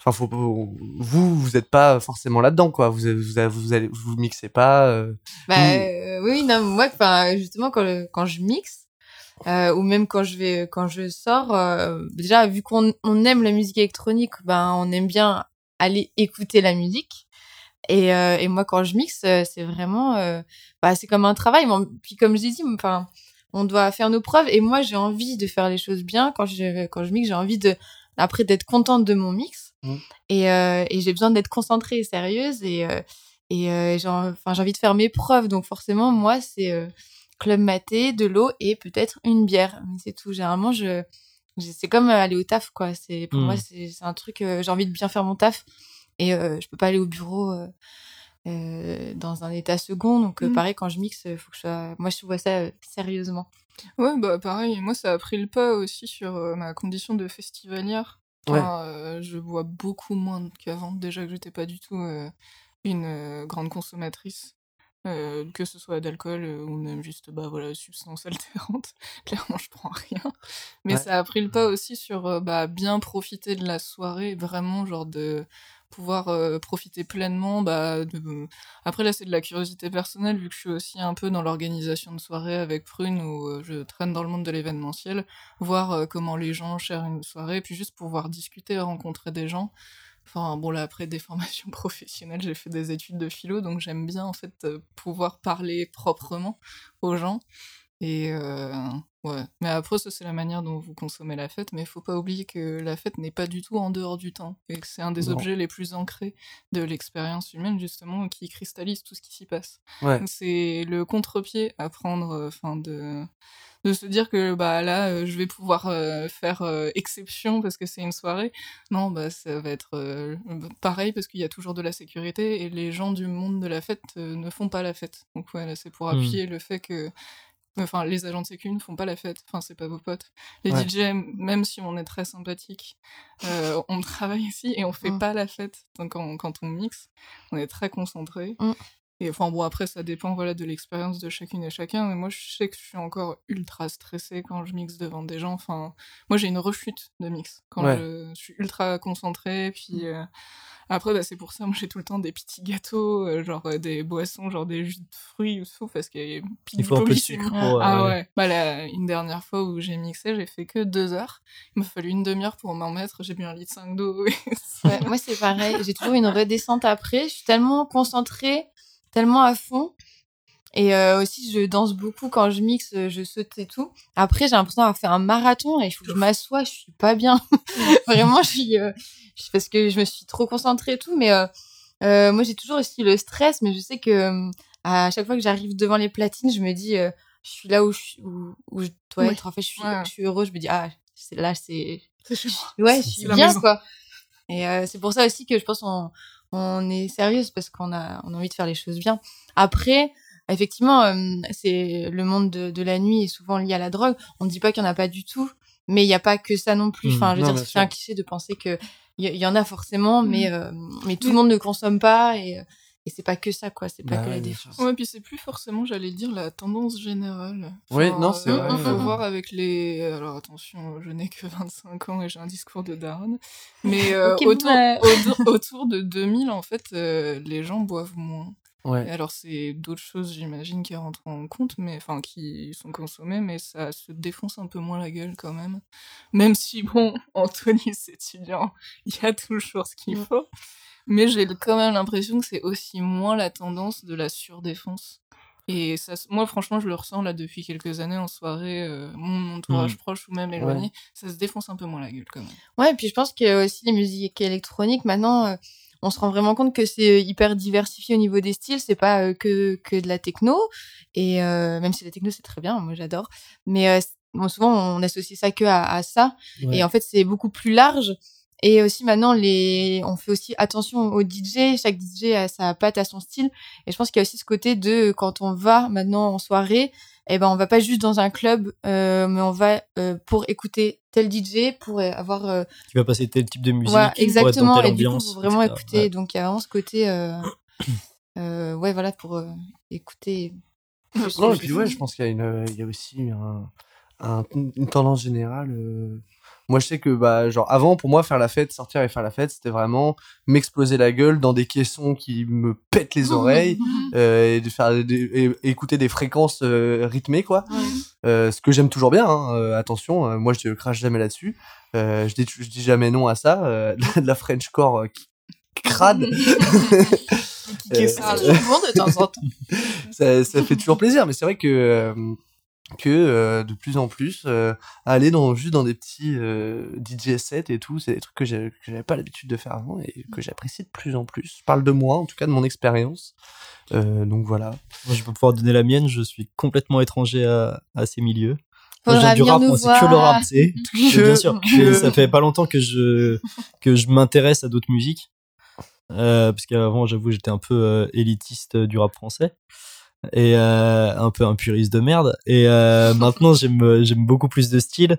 enfin faut vous vous êtes pas forcément là-dedans quoi, vous vous vous, allez vous mixez pas, Bah Oui. non, moi, enfin, justement, quand, quand je mixe, euh, ou même quand je vais, quand je sors, euh, déjà, vu qu'on on aime la musique électronique, ben, on aime bien aller écouter la musique. Et, euh, et moi, quand je mixe, euh, c'est vraiment, euh, bah, c'est comme un travail. Puis, comme je dit, enfin, on doit faire nos preuves. Et moi, j'ai envie de faire les choses bien. Quand je, quand je mixe, j'ai envie de, après, d'être contente de mon mix. Mm. Et, euh, et j'ai besoin d'être concentrée et sérieuse. Et, euh, et euh, j'ai en- enfin, j'ai envie de faire mes preuves. Donc, forcément, moi, c'est euh, club maté, de l'eau et peut-être une bière. Mais c'est tout. Généralement, je, je- c'est comme euh, aller au taf, quoi. C'est, pour moi, c'est c'est un truc, euh, j'ai envie de bien faire mon taf. Et euh, je peux pas aller au bureau euh, dans un état second. Donc, euh, Mm. pareil, quand je mixe, faut que je sois... Moi, je vois ça euh, sérieusement. Ouais, bah pareil, moi ça a pris le pas aussi sur ma condition de festivalière. Enfin, je bois beaucoup moins qu'avant, déjà que j'étais pas du tout une grande consommatrice, euh, que ce soit d'alcool euh, ou même juste, bah voilà, substances altérantes. Clairement, je prends rien. Mais Ouais. ça a pris le pas aussi sur euh, bah, bien profiter de la soirée, vraiment, genre de pouvoir profiter pleinement bah, de, après là c'est de la curiosité personnelle vu que je suis aussi un peu dans l'organisation de soirée avec Prune où je traîne dans le monde de l'événementiel, voir comment les gens chèrent une soirée, puis juste pouvoir discuter, rencontrer des gens. Enfin bon là après des formations professionnelles, j'ai fait des études de philo donc j'aime bien en fait euh, pouvoir parler proprement aux gens. Et euh, ouais, mais après ça c'est la manière dont vous consommez la fête, mais il faut pas oublier que la fête n'est pas du tout en dehors du temps et que c'est un des Non. objets les plus ancrés de l'expérience humaine justement qui cristallise tout ce qui s'y passe. ouais. C'est le contre-pied à prendre, euh, enfin de de se dire que bah là euh, je vais pouvoir euh, faire euh, exception parce que c'est une soirée. Non, bah ça va être pareil parce qu'il y a toujours de la sécurité et les gens du monde de la fête ne font pas la fête. Donc voilà, c'est pour Hmm. appuyer le fait que Enfin, les agents de sécu ne font pas la fête. Enfin, c'est pas vos potes. Les Ouais. DJ, même si on est très sympathique, euh, on travaille ici et on fait Mm. pas la fête. Donc, quand, quand on mixe, on est très concentré. Mm. Et enfin, bon, après, ça dépend voilà, de l'expérience de chacune et chacun. Mais moi, je sais que je suis encore ultra stressée quand je mixe devant des gens. Enfin, moi, j'ai une rechute de mix. Quand Ouais. je, je suis ultra concentrée. Puis euh, après, bah, c'est pour ça, moi, j'ai tout le temps des petits gâteaux, euh, genre euh, des boissons, genre des jus de fruits ou tout, parce qu'il y a Il faut un peu de sucre. pour, ah ouais. Bah, la- une dernière fois où j'ai mixé, j'ai fait que deux heures. Il m'a fallu une demi-heure pour m'en mettre. J'ai bu un litre 5 d'eau. Ouais, moi, c'est pareil. J'ai toujours une redescente après. Je suis tellement concentrée, tellement à fond. Et euh, aussi, je danse beaucoup quand je mixe, euh, je saute et tout. Après, j'ai l'impression d'avoir fait un marathon et il faut que je m'assoie, je suis pas bien. Vraiment, je suis, euh, je- parce que je me suis trop concentrée et tout. Mais euh, moi, j'ai toujours aussi le stress, mais je sais que à chaque fois que j'arrive devant les platines, je me dis, je suis là où je, suis- où, où je dois être. En fait, je suis, Ouais. je suis heureux. Je me dis, ah, c'est là, c'est, ouais, je suis bien, maison. quoi. Et c'est pour ça aussi que je pense on, on est sérieuse parce qu'on a, on a envie de faire les choses bien. Après, effectivement, euh, c'est le monde de, de la nuit est souvent lié à la drogue. On ne dit pas qu'il n'y en a pas du tout, mais il n'y a pas que ça non plus. Mhm. Enfin, je veux Non, dire, c'est un cliché de penser que il y, en a forcément, mais, Mhm. euh, mais tout le monde ne consomme pas et, et c'est pas que ça, quoi. C'est pas Bah que la défense. Ouais, puis c'est plus forcément, j'allais dire, la tendance générale. Oui, non, c'est euh, vrai, faut euh. voir avec les. Alors attention, je n'ai que 25 ans et j'ai un discours de daronne. Mais euh, autour, boomer. autour, autour de 2000, en fait, euh, les gens boivent moins. Et Ouais. alors, c'est d'autres choses, j'imagine, qui rentrent en compte, mais enfin, qui sont consommées, mais ça se défonce un peu moins la gueule quand même. Même si, bon, Anthony, c'est étudiant, il y a toujours ce qu'il Mm. faut. Mais j'ai quand même l'impression que c'est aussi moins la tendance de la surdéfense. Et ça, moi, franchement, je le ressens là depuis quelques années en soirée, euh, mon entourage Mm. proche ou même éloigné, ça se défonce un peu moins la gueule quand même. Ouais, et puis je pense que aussi les musiques électroniques, maintenant, euh, on se rend vraiment compte que c'est hyper diversifié au niveau des styles. C'est pas euh, que, que de la techno. Et euh, même si la techno, c'est très bien, moi j'adore. Mais euh, bon, souvent, on associe ça que à, à ça. Ouais. Et en fait, c'est beaucoup plus large. Et aussi maintenant, les... on fait aussi attention aux DJ. Chaque DJ a sa patte, à son style. Et je pense qu'il y a aussi ce côté de quand on va maintenant en soirée, eh ben on va pas juste dans un club, euh, mais on va euh, pour écouter tel DJ, pour euh, avoir euh, Tu vas passer tel type de musique. voilà, pour être exactement. Dans telle Et du coup, ambiance, vraiment etc. écouter. Ouais. Donc, il y a vraiment ce côté, euh, euh, ouais, voilà, pour euh, écouter. Non, et puis ouais, je pense qu'il y a, une, il y a aussi un, un- une tendance générale. Moi, je sais que, bah, genre, avant, pour moi, faire la fête, sortir et faire la fête, c'était vraiment m'exploser la gueule dans des caissons qui me pètent les oreilles, euh, et de faire des- et- écouter des fréquences euh, rythmées, quoi. Euh, ce que j'aime toujours bien, hein, euh, attention, euh, moi, je crache jamais là-dessus. Euh, je, dis, je dis jamais non à ça. euh, de la Frenchcore qui crade. Qui ça, de temps en temps. ça, ça fait toujours plaisir, mais c'est vrai que euh, que euh, de plus en plus euh, aller dans juste dans des petits euh, DJ sets et tout, c'est des trucs que j'ai- j'avais pas l'habitude de faire avant et que j'apprécie de plus en plus. Je parle de moi, en tout cas de mon expérience. Euh, donc voilà. Moi, je vais pas pouvoir donner la mienne. Je suis complètement étranger à, à ces milieux. J'aime du rap, c'est que le rap, c'est. Bien sûr. que- Ça fait pas longtemps que je que je m'intéresse à d'autres musiques. Euh, parce qu'avant, j'avoue, j'étais un peu euh, élitiste du rap français et euh, un peu un puriste de merde. Et euh, maintenant, j'aime j'aime beaucoup plus de style.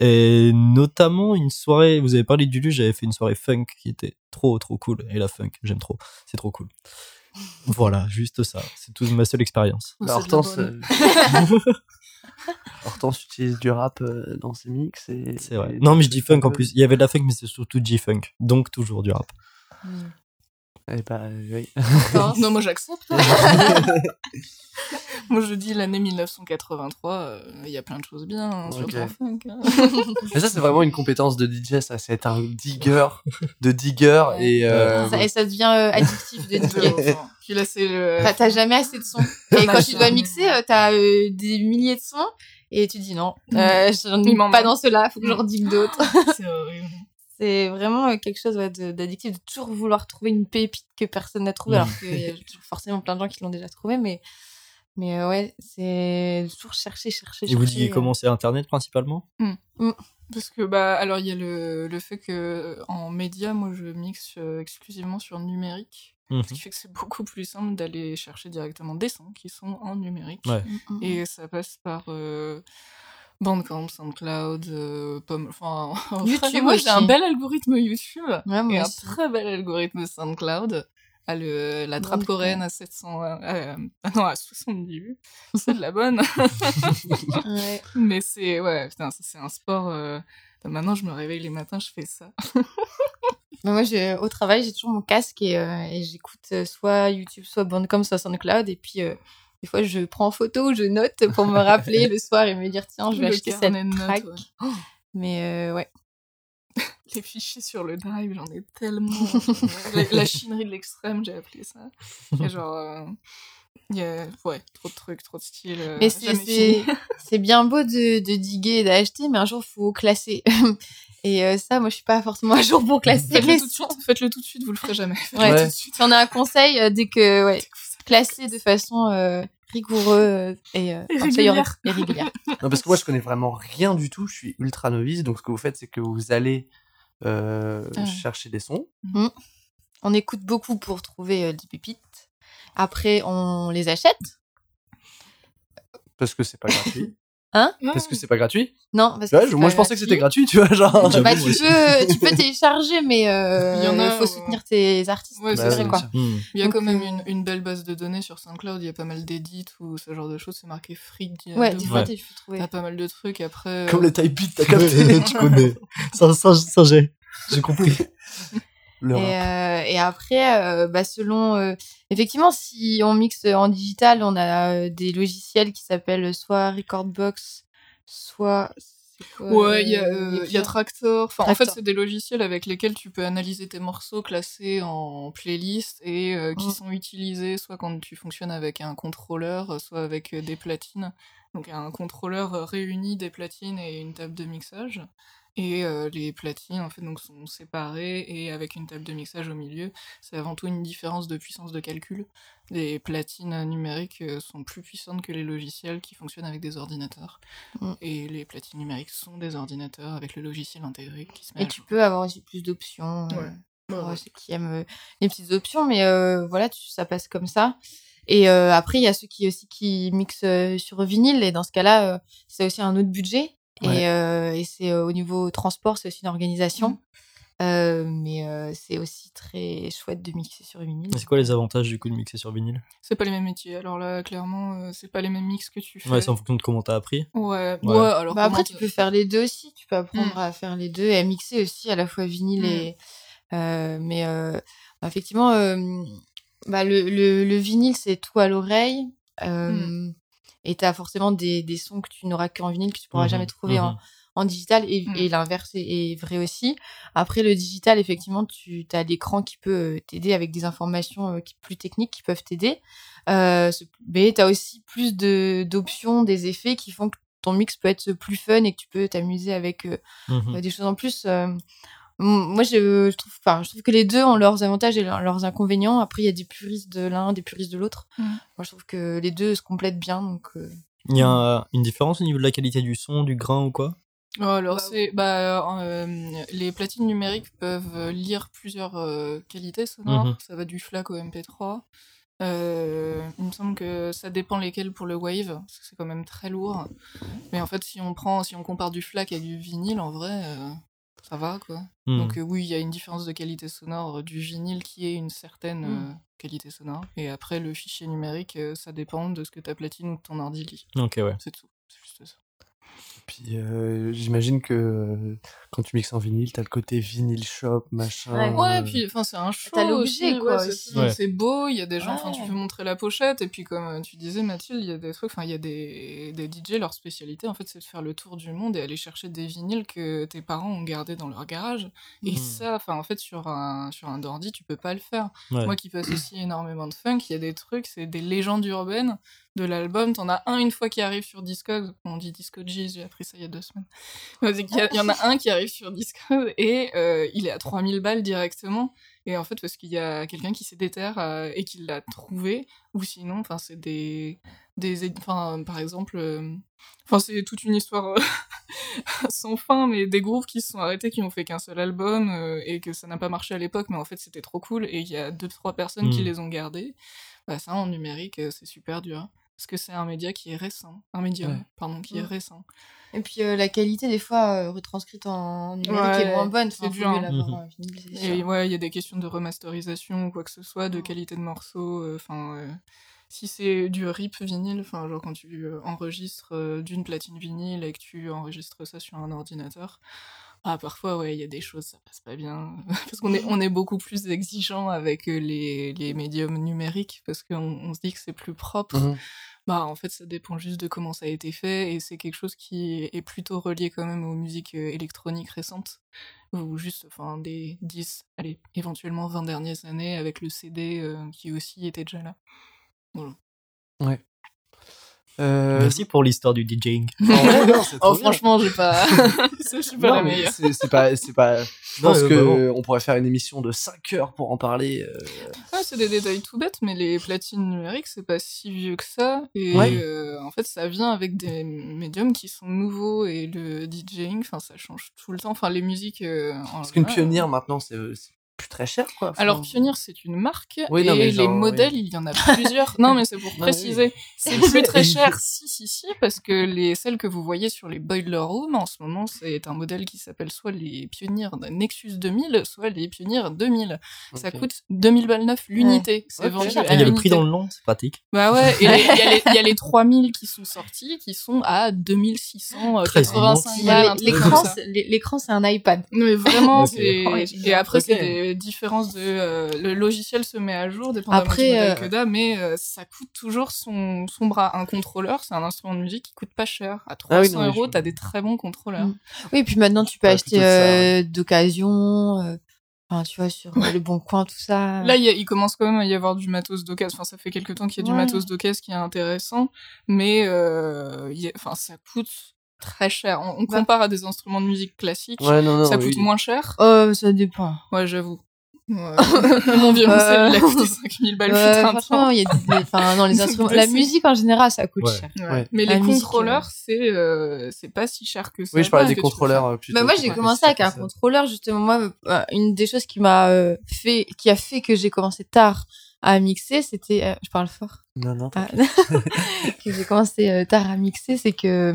Et notamment une soirée, vous avez parlé du Lulu, j'avais fait une soirée funk qui était trop trop cool. Et la funk, j'aime trop, c'est trop cool. Voilà, juste ça. C'est toute ma seule expérience. Hortense, euh, Hortense utilise du rap euh, dans ses mix. et- C'est vrai. et- Non, mais je dis funk en plus. Il y avait de la funk, mais c'est surtout G-funk. Donc toujours du rap. Eh bah, oui. Hein non, moi j'accepte. moi je dis l'année 1983, euh, il y a plein de choses bien hein, sur funk. hein. Mais ça, c'est vraiment une compétence de DJ, ça. C'est être un digger, de digger et. euh, Ça- et ça devient euh, addictif de hein. Puis là c'est le. T'as- T'as jamais assez de sons. Et quand tu dois mixer, euh, t'as euh, des milliers de sons. Et tu dis non, euh, ai Il m'en pas dans ceux-là, faut que j'en digue d'autres. C'est horrible. C'est vraiment euh, quelque chose ouais, d'addictif, de toujours vouloir trouver une pépite que personne n'a trouvée, Mm. alors qu'il y a forcément plein de gens qui l'ont déjà trouvée, mais, mais euh, ouais, c'est toujours chercher, chercher, Et vous chercher, disiez euh. comment c'est Internet principalement? Parce que bah alors il y a le, le fait que en média moi je mixe euh, exclusivement sur numérique, ce qui fait que c'est beaucoup plus simple d'aller chercher directement des sons qui sont en numérique. Ouais. Mm, mm. Et ça passe par euh, Bandcamp, SoundCloud, euh, Pomme- enfin YouTube moi j'ai un bel algorithme YouTube Ouais, moi et un très bel algorithme SoundCloud. À le, la trappe coréenne à 700 euh, ah non à 70 vues c'est de la bonne Ouais. mais c'est ouais putain ça c'est un sport euh, maintenant je me réveille les matins je fais ça moi, au travail, j'ai toujours mon casque et, euh, et j'écoute euh, soit YouTube, soit Bandcamp, soit SoundCloud. Et puis, euh, des fois, je prends en photo je note pour me rappeler le soir et me dire, tiens, je vais Le acheter cette notes, track. ouais. Mais euh, ouais. les fichiers sur le drive j'en ai tellement la, la chinerie de l'extrême j'ai appelé ça et genre euh, il y a ouais trop de trucs trop de styles euh, Mais c'est- bien beau de, de diguer et d'acheter, mais un jour, faut classer. et euh, ça, moi, je suis pas forcément à jour pour classer faites-le tout de suite faites-le tout de suite vous le ferez jamais Ouais. tout Ouais. de suite. Si on a un conseil, euh, dès que, ouais, classer de façon euh, rigoureuse et, euh, régulière. et régulière. Non, parce que moi, je connais vraiment rien du tout. Je suis ultra novice. Donc, ce que vous faites, c'est que vous allez euh, Ah. chercher des sons. On écoute beaucoup pour trouver euh, des pépites. Après, on les achète. Parce que c'est pas gratuit. Hein Parce que c'est pas gratuit. Non, parce que Ouais, moi je pensais que c'était gratuit. tu vois, genre. Bah, tu peux, tu peux télécharger, mais euh, Il y en a, faut ouais. soutenir tes artistes. Ouais, Bah bien quoi. Hmm. Il y a quand même euh, une, une belle base de données sur SoundCloud, il y a pas mal d'édits ou ce genre de choses, c'est marqué free. Ouais, de- des fois, Ouais. tu peux trouver. T'as pas mal de trucs après. Comme euh, les type t'as capté. tu connais. Ça, ça, ça j'ai. J'ai compris. Le Et, rap. euh, et après, euh, bah, selon, euh, effectivement, si on mixe en digital, on a des logiciels qui s'appellent soit Recordbox, soit. Ouais, il y a, euh, y Tractor. Enfin, en fait, c'est des logiciels avec lesquels tu peux analyser tes morceaux classés en playlist et euh, qui Mm. sont utilisés soit quand tu fonctionnes avec un contrôleur, soit avec des platines. Donc, un contrôleur réunit des platines et une table de mixage. Et euh, les platines, en fait, donc, sont séparées et avec une table de mixage au milieu. C'est avant tout une différence de puissance de calcul. Les platines numériques euh, sont plus puissantes que les logiciels qui fonctionnent avec des ordinateurs. Mm. Et les platines numériques sont des ordinateurs avec le logiciel intégré qui se met Et tu jour. peux avoir aussi plus d'options. euh, pour Ouais, ceux qui aiment les petites options, mais euh, voilà, tu, ça passe comme ça. Et euh, après, il y a ceux qui aussi qui mixent euh, sur vinyle, et dans ce cas-là, euh, c'est aussi un autre budget. Ouais. Et, euh, et c'est euh, au niveau transport, c'est aussi une organisation. Mm. Euh, mais euh, c'est aussi très chouette de mixer sur vinyle. C'est quoi les avantages du coup de mixer sur vinyle? C'est pas les mêmes métiers. Alors là, clairement, euh, c'est pas les mêmes mix que tu fais. Ouais, c'est en fonction de comment t'as appris. Ouais, Ouais. ouais, alors Bah après, tu peux faire les deux aussi. Tu peux apprendre Mm. à faire les deux et à mixer aussi à la fois vinyle Mm. et. euh, mais euh, bah, effectivement, euh, bah, le, le, le vinyle, c'est tout à l'oreille. Euh, Mm. Et tu as forcément des, des sons que tu n'auras qu'en vinyle, que tu pourras Mhm, jamais trouver en, mhm. en digital. Et, et l'inverse est, est vrai aussi. Après, le digital, effectivement, tu as l'écran qui peut euh, t'aider avec des informations euh, qui, plus techniques qui peuvent t'aider. Euh, ce- mais tu as aussi plus de- d'options, des effets qui font que ton mix peut être plus fun et que tu peux t'amuser avec Mhm. euh, des choses en plus. euh. Moi, je, je trouve, enfin, je trouve que les deux ont leurs avantages et leurs, leurs inconvénients. Après, il y a des puristes de l'un, des puristes de l'autre. Mhm. Moi, je trouve que les deux se complètent bien. Donc, euh, Il y a un- une différence au niveau de la qualité du son, du grain ou quoi? Oh, alors, Bah, c'est. Bah, euh, les platines numériques peuvent lire plusieurs euh, qualités sonores. Mhm. Ça va du FLAC au MP3. Euh, il me semble que ça dépend lesquels pour le wave, parce que c'est quand même très lourd. Mais en fait, si on prend, si on compare du FLAC à du vinyle, en vrai, euh, ça va quoi. Hmm. Donc euh, oui, il y a une différence de qualité sonore euh, du vinyle qui est une certaine Mm. euh, qualité sonore. Et après, le fichier numérique, euh, ça dépend de ce que ta platine ou ton ordi lit. Ok, ouais. C'est tout. C'est juste ça. Puis euh, j'imagine que euh, quand tu mixes en vinyle, t'as le côté vinyle shop, machin. Ouais. Ouais, euh, puis enfin c'est un show. T'as l'objet, quoi, ouais, c'est. Ouais. Beau, il y a des gens, enfin tu peux montrer la pochette et puis comme euh, tu disais Mathilde, il y a des trucs, enfin il y a des, des DJ leur spécialité en fait c'est de faire le tour du monde et aller chercher des vinyles que tes parents ont gardés dans leur garage et Mhm. ça enfin en fait sur un sur un ordi tu peux pas le faire. Ouais. Moi qui passe aussi énormément de funk, il y a des trucs, c'est des légendes urbaines de l'album. T'en as un une fois qui arrive sur Discog. On dit Discog j'ai appris ça il y a deux semaines. Qu'il y, a- il y en a un qui arrive sur Discog et euh, il est à 3000 balles directement. Et en fait, parce qu'il y a quelqu'un qui s'est déterre euh, et qui l'a trouvé. Ou sinon, enfin, c'est des. des enfin, par exemple. euh, Enfin, c'est toute une histoire sans fin, mais des groupes qui se sont arrêtés, qui ont fait qu'un seul album et que ça n'a pas marché à l'époque, mais en fait c'était trop cool et il y a deux trois personnes qui Mm. les ont gardés. Bah, ça en numérique, c'est super dur. Parce que c'est un média qui est récent. Un média, Ouais. pardon, qui est Mm. récent. Et puis euh, la qualité, des fois, euh, retranscrite en numérique Ouais, est moins bonne. c'est Enfin, dur, hein. Mhm. vinyle, c'est Et ouais, il y a des questions de remasterisation ou quoi que ce soit, de Mm. qualité de morceaux. euh, Enfin, euh, si c'est du rip vinyle, enfin, genre quand tu euh, enregistres euh, d'une platine vinyle et que tu enregistres ça sur un ordinateur, ah, parfois, ouais, il y a des choses, ça passe pas bien. parce qu'on est, on est beaucoup plus exigeant avec euh, les, les médiums numériques, parce qu'on on se dit que c'est plus propre. mhm. Bah, en fait, ça dépend juste de comment ça a été fait, et c'est quelque chose qui est plutôt relié quand même aux musiques euh, électroniques récentes, ou juste, enfin, des 10, allez, éventuellement 20 dernières années, avec le CD euh, qui aussi était déjà là. Voilà. Euh, Merci pour l'histoire du DJing. non, Oh, franchement, j'ai pas. je suis pas Non, la meilleure. c'est pas, c'est pas. Je pense euh, que on pourrait faire une émission de 5 heures pour en parler. euh, Ah, c'est des détails tout bêtes, mais les platines numériques, c'est pas si vieux que ça. Et Ouais. euh, en fait, ça vient avec des médiums qui sont nouveaux et le DJing, enfin, ça change tout le temps. Enfin, les musiques. euh, en Parce qu'une pionnière maintenant, c'est plus très cher, quoi. Alors Pionnier c'est une marque Oui, et non, mais les modèles oui. il y en a plusieurs. non mais c'est pour mais préciser, c'est plus très cher si si si parce que les celles que vous voyez sur les Boiler Room en ce moment c'est un modèle qui s'appelle soit les Pionniers Nexus 2000 soit les Pionniers 2000. Ça coûte 2000 balles neuf l'unité. C'est vendu Ah, Il y a le prix dans le nom, c'est pratique. Bah ouais, il y, a les- il y a les 3000 qui sont sortis qui sont à 2685 Il y balles. L'écran, c'est- l'é- l'écran, c'est un iPad. Mais vraiment, c'est... Ouais, Et après, c'est des différences de... euh, le logiciel se met à jour, dépendamment Après, du modèle euh, mais euh, ça coûte toujours son, son bras. Un contrôleur, c'est un instrument de musique qui coûte pas cher. À 300 Ah oui, non, mais euros, je- t'as des très bons contrôleurs. Mm. Oui, et puis maintenant, tu peux Ouais, acheter d'occasion. Enfin, tu vois, sur euh, le bon coin, tout ça. Là, il, y a- il commence quand même à y avoir du matos d'occasion. Enfin, ça fait quelques temps qu'il y a du Ouais. matos d'occasion qui est intéressant, mais euh, il y a- enfin, ça coûte très cher. On, on Bah. compare à des instruments de musique classiques, Ouais, non, non. ça oui. coûte moins cher. Oh, ça dépend. Ouais, j'avoue. Ouais. Mon violoncelle, il a coûté 5000 balles Ouais, franchement, il y a des, des- enfin, non, les instruments, la C'est- musique en général, ça coûte Ouais. cher. Ouais. Ouais. Mais La les musique, contrôleurs, c'est euh, c'est pas si cher que ça. Oui, je parlais des contrôleurs euh, plutôt. Bah moi j'ai commencé c'est avec un contrôleur justement moi euh, une des choses qui m'a euh, fait qui a fait que j'ai commencé tard à mixer c'était euh, je parle fort Non, non. Ah, que j'ai commencé euh, tard à mixer c'est que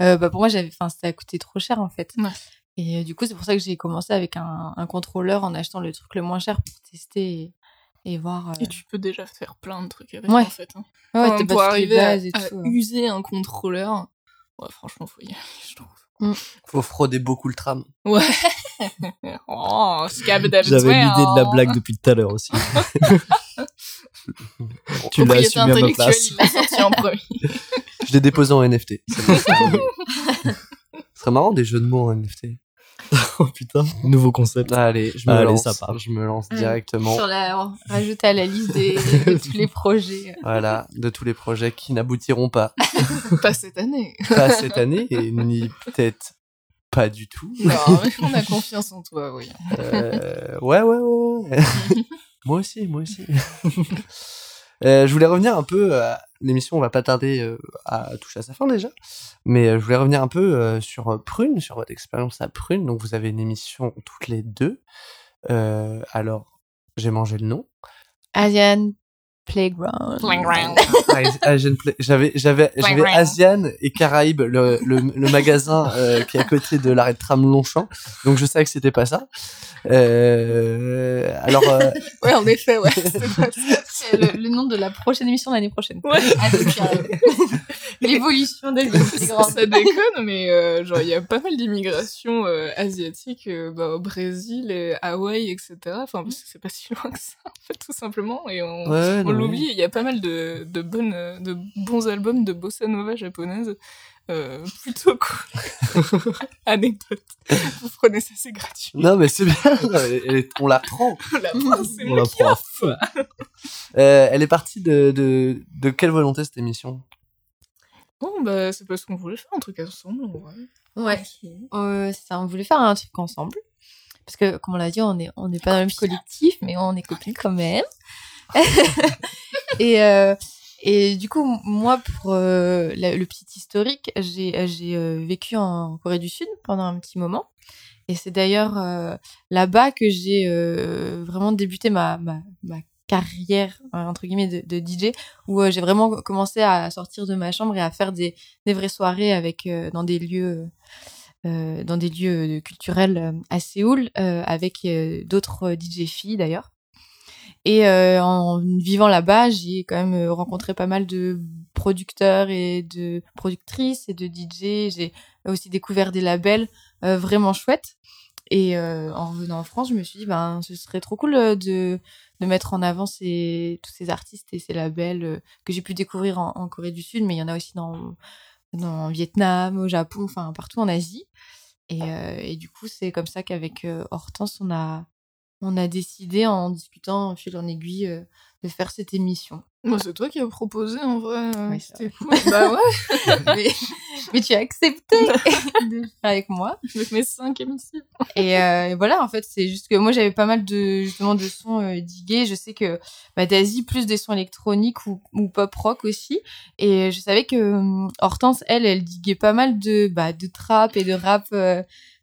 euh, bah pour moi j'avais enfin ça a coûté trop cher en fait Ouais. et euh, du coup c'est pour ça que j'ai commencé avec un, un contrôleur en achetant le truc le moins cher pour tester et, et voir euh, Et tu peux déjà faire plein de trucs avec Ouais. en fait. Hein. ouais, Enfin, pour arriver à, et tout, hein. user un contrôleur, ouais, franchement, faut y aller, je trouve. Faut frauder beaucoup le tram. Ouais. oh, scab J'avais l'idée de la blague depuis tout à l'heure aussi. tu l'as assumé à ma place. Il l'a sorti en premier. Je l'ai déposé en NFT. Ce serait marrant des jeux de mots en NFT. Oh putain, nouveau concept. Allez, je me Allez, lance. ça part. Je me lance Mm. directement. sur la rajouter à la liste des, de tous les projets Voilà, de tous les projets qui n'aboutiront pas. Pas cette année. Pas cette année, et ni peut-être pas du tout. Non, mais on a confiance en toi, oui. Euh, ouais, ouais, ouais. ouais. Moi aussi, moi aussi. Euh, je voulais revenir un peu à l'émission, on va pas tarder euh, à toucher à sa fin déjà, mais euh, je voulais revenir un peu euh, sur euh, Prune, sur votre expérience à Prune. Donc vous avez une émission toutes les deux. Euh, alors, j'ai mangé le nom. Asian Playground Ah, Asian Play- J'avais, j'avais, j'avais Asian et Caraïbes, le, le, le magasin euh, qui est à côté de l'arrêt de tram Longchamp. Donc je savais que c'était pas ça. Euh, alors, euh, Ouais, en effet, ouais. C'est le, le nom de la prochaine émission l'année prochaine. Ouais. L'évolution des c'est grand. ça déconne, mais euh, genre il y a pas mal d'immigration euh, asiatique euh, bah, au Brésil et Hawaï, etc. Enfin, parce que c'est pas si loin que ça, en fait, tout simplement. Et on, ouais, on non, l'oublie. Il y a pas mal de, de bonnes, de bons albums de bossa nova japonaise. Euh, plutôt cool. Anecdote. Vous prenez ça, c'est gratuit. Non, mais c'est bien. Elle- elle est- on la prend. La preuve, c'est On la prend à offre. fond. Euh, elle est partie de, de, de quelle volonté cette émission? Bon, bah, c'est parce qu'on voulait faire un truc ensemble, en vrai. Ouais. Euh, ça, on voulait faire un truc ensemble. Parce que, comme on l'a dit, on n'est on n'est pas dans le même collectif, mais on est copines quand même. et, euh, et du coup, moi, pour euh, le petit historique, j'ai euh, vécu en Corée du Sud pendant un petit moment. Et c'est d'ailleurs là-bas que j'ai vraiment débuté ma, ma, ma carrière, entre guillemets, de, DJ, où j'ai vraiment commencé à sortir de ma chambre et à faire des, des vraies soirées avec, dans des lieux... dans des lieux culturels à Séoul avec d'autres DJ filles d'ailleurs. Et euh, en vivant là-bas, j'ai quand même euh, rencontré pas mal de producteurs et de productrices et de DJ. J'ai aussi découvert des labels euh, vraiment chouettes. Et en revenant en France, je me suis dit, ben, ce serait trop cool de, de mettre en avant ces, tous ces artistes et ces labels que j'ai pu découvrir en, Corée du Sud, mais il y en a aussi dans, dans Vietnam, au Japon, enfin partout en Asie. Et, du coup, c'est comme ça qu'avec Hortense, on a, on a décidé en discutant fil en aiguille euh, de faire cette émission. Moi, c'est toi qui as proposé, en vrai. euh, Oui, C'était cool. bah ouais, mais, mais tu as accepté de faire avec moi. avec mes cinq émissions. Et, euh, et voilà, en fait, c'est juste que moi, j'avais pas mal de, justement, de sons euh, digués. Je sais que bah, d'Asie, plus des sons électroniques ou, ou pop rock aussi. Et je savais que hum, Hortense, elle, elle diguait pas mal de, bah, de trap et de rap,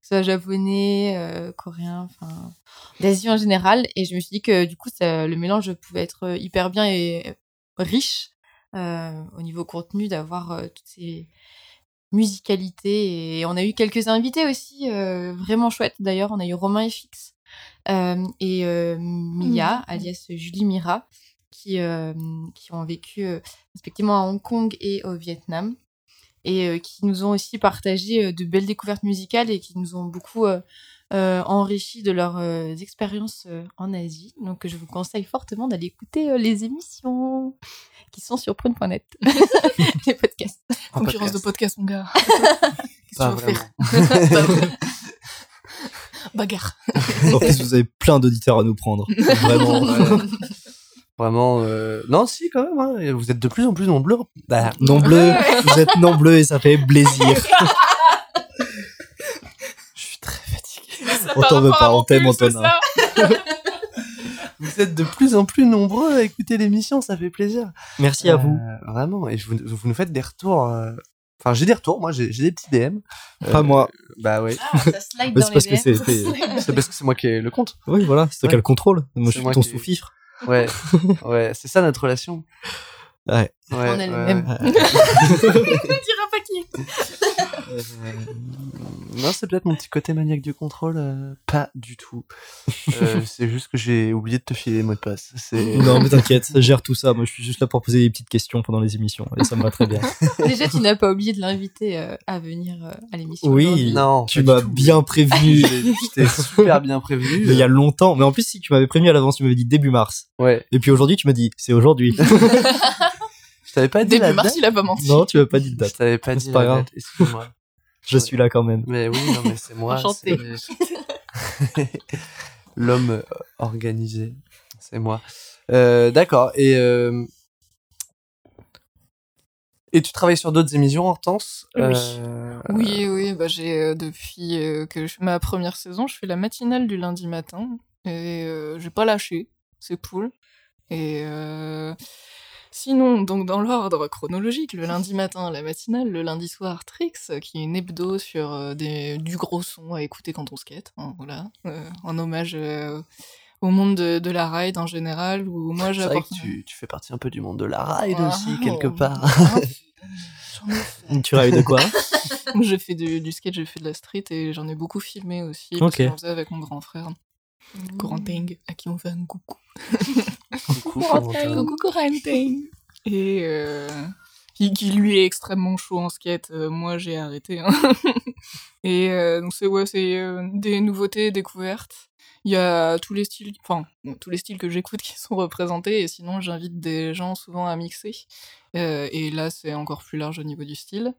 soit japonais, euh, coréen, enfin d'Asie en général. Et je me suis dit que du coup, ça, le mélange pouvait être hyper bien et riche euh, au niveau contenu, d'avoir euh, toutes ces musicalités. Et on a eu quelques invités aussi euh, vraiment chouettes. D'ailleurs, on a eu Romain FX euh, et euh, Mia, Mhm. alias Julie Mira, qui, euh, qui ont vécu euh, respectivement à Hong Kong et au Vietnam et euh, qui nous ont aussi partagé euh, de belles découvertes musicales et qui nous ont beaucoup euh, euh, enrichi de leurs euh, expériences euh, en Asie. Donc je vous conseille fortement d'aller écouter euh, les émissions qui sont sur prune.net, les podcasts. Concurrence de podcast. podcast, mon gars. Qu'est-ce Pas que tu faire Bagarre. En plus, vous avez plein d'auditeurs à nous prendre. Vraiment. Ouais. Vraiment, euh... non, si, quand même, hein. vous êtes de plus en plus nombreux. Bah, Non bleu, vous êtes non bleu et ça fait plaisir. je suis très fatigué. On t'en veut pas, on t'aime, Antonin. Vous êtes de plus en plus nombreux à écouter l'émission, ça fait plaisir. Merci à vous. Euh, Vraiment, et vous, vous nous faites des retours. euh, Enfin, j'ai des retours, moi, j'ai des petits DM. Euh, Pas moi. Bah oui, Ah, ça slide Mais dans c'est parce les que c'est- c'est parce que c'est moi qui ai le compte. Oui, voilà, c'est toi Ouais. qui as le contrôle. Moi, je suis moi ton qui- sous-fifre. Ouais, ouais, c'est ça notre relation. Ouais. Ouais, On est les mêmes. ouais. On dira pas qui. Euh, non, c'est peut-être mon petit côté maniaque du contrôle. euh, pas du tout. Euh, c'est juste que j'ai oublié de te filer les mots de passe. C'est Non, mais t'inquiète, gère tout ça. Moi, je suis juste là pour poser des petites questions pendant les émissions et ça me va très bien. Déjà, tu n'as pas oublié de l'inviter euh, à venir euh, à l'émission. Oui. non, tu pas m'as du tout. bien prévenu. J'étais super bien prévenu. Mais il y a longtemps. Mais en plus, si tu m'avais prévenu à l'avance, tu m'avais dit début mars. Ouais. Et puis aujourd'hui, tu m'as dit c'est aujourd'hui. Je t'avais pas dit la Début mars, date. il a pas menti. non, tu m'as pas dit de Je date. t'avais pas C'est dit pas la grave. date. Excuse-moi. Je suis là quand même. Mais oui, non, mais c'est moi. Enchanté. L'homme organisé, c'est moi. Euh, D'accord. Et euh, et tu travailles sur d'autres émissions, Hortense? Oui. Euh, Oui, oui, bah j'ai euh, depuis euh, que je fais ma première saison, je fais la matinale du lundi matin et euh, j'ai pas lâché, c'est cool. Et euh, sinon, donc dans l'ordre chronologique, le lundi matin la matinale, le lundi soir Trix, qui est une hebdo sur euh, des, du gros son à écouter quand on skate, hein, voilà, euh, en hommage euh, au monde de, de la ride en général, où moi C'est vrai que tu, tu fais partie un peu du monde de la ride Ah, aussi, quelque oh, part. ah. Tu rêves de quoi J'ai fait du, du skate, j'ai fait de la street et j'en ai beaucoup filmé aussi. Qu'on faisait avec mon grand frère, Corentin, à qui on fait un coucou. Coucou, Et euh, qui, qui, lui est extrêmement chaud en skate. Euh, moi, j'ai arrêté. hein. et euh, donc c'est ouais, c'est euh, des nouveautés découvertes. Il y a tous les styles, enfin tous les styles que j'écoute qui sont représentés. Et sinon, j'invite des gens souvent à mixer. Euh, et là, c'est encore plus large au niveau du style.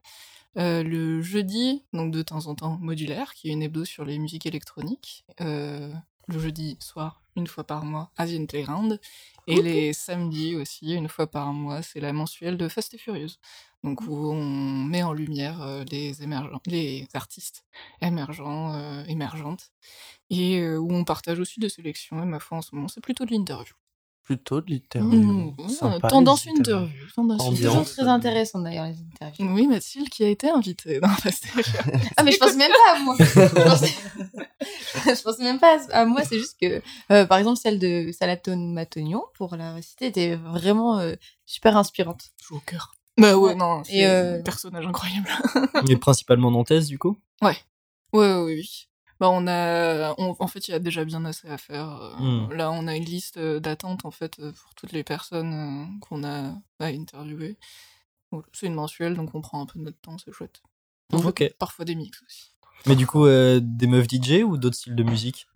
Euh, le jeudi, donc de temps en temps, modulaire, qui est une hebdo sur les musiques électroniques. Euh, le jeudi soir, une fois par mois, Asian Playground. Et les samedis aussi, une fois par mois, c'est la mensuelle de Fast et Furieuse. Donc où on met en lumière euh, les émergents, les artistes émergents, euh, émergentes, et euh, où on partage aussi des sélections. Et ma foi, en ce moment, c'est plutôt de l'interview. Plutôt de l'interview. Mmh, Sympa, tendance les interview. Tendance Ambiance. Toujours très intéressant d'ailleurs les interviews. Oui, Mathilde qui a été invitée dans. Ah mais je pense même pas à moi. Je pensais même pas à moi. C'est juste que, euh, par exemple, celle de Salatone Matognon pour la réciter était vraiment euh, super inspirante. Joue au cœur. Bah ouais, non, Et, c'est euh, un personnage incroyable. Et principalement nantaise, du coup? Ouais, ouais, oui, oui. Bah, on a, on- en fait, il y a déjà bien assez à faire. euh, Hmm. Là, on a une liste euh, d'attente en fait euh, pour toutes les personnes qu'on a à interviewer. C'est une mensuelle, donc on prend un peu de notre temps, c'est chouette. Parfois des mix aussi. Mais du coup, euh, des meufs DJ ou d'autres styles de musique?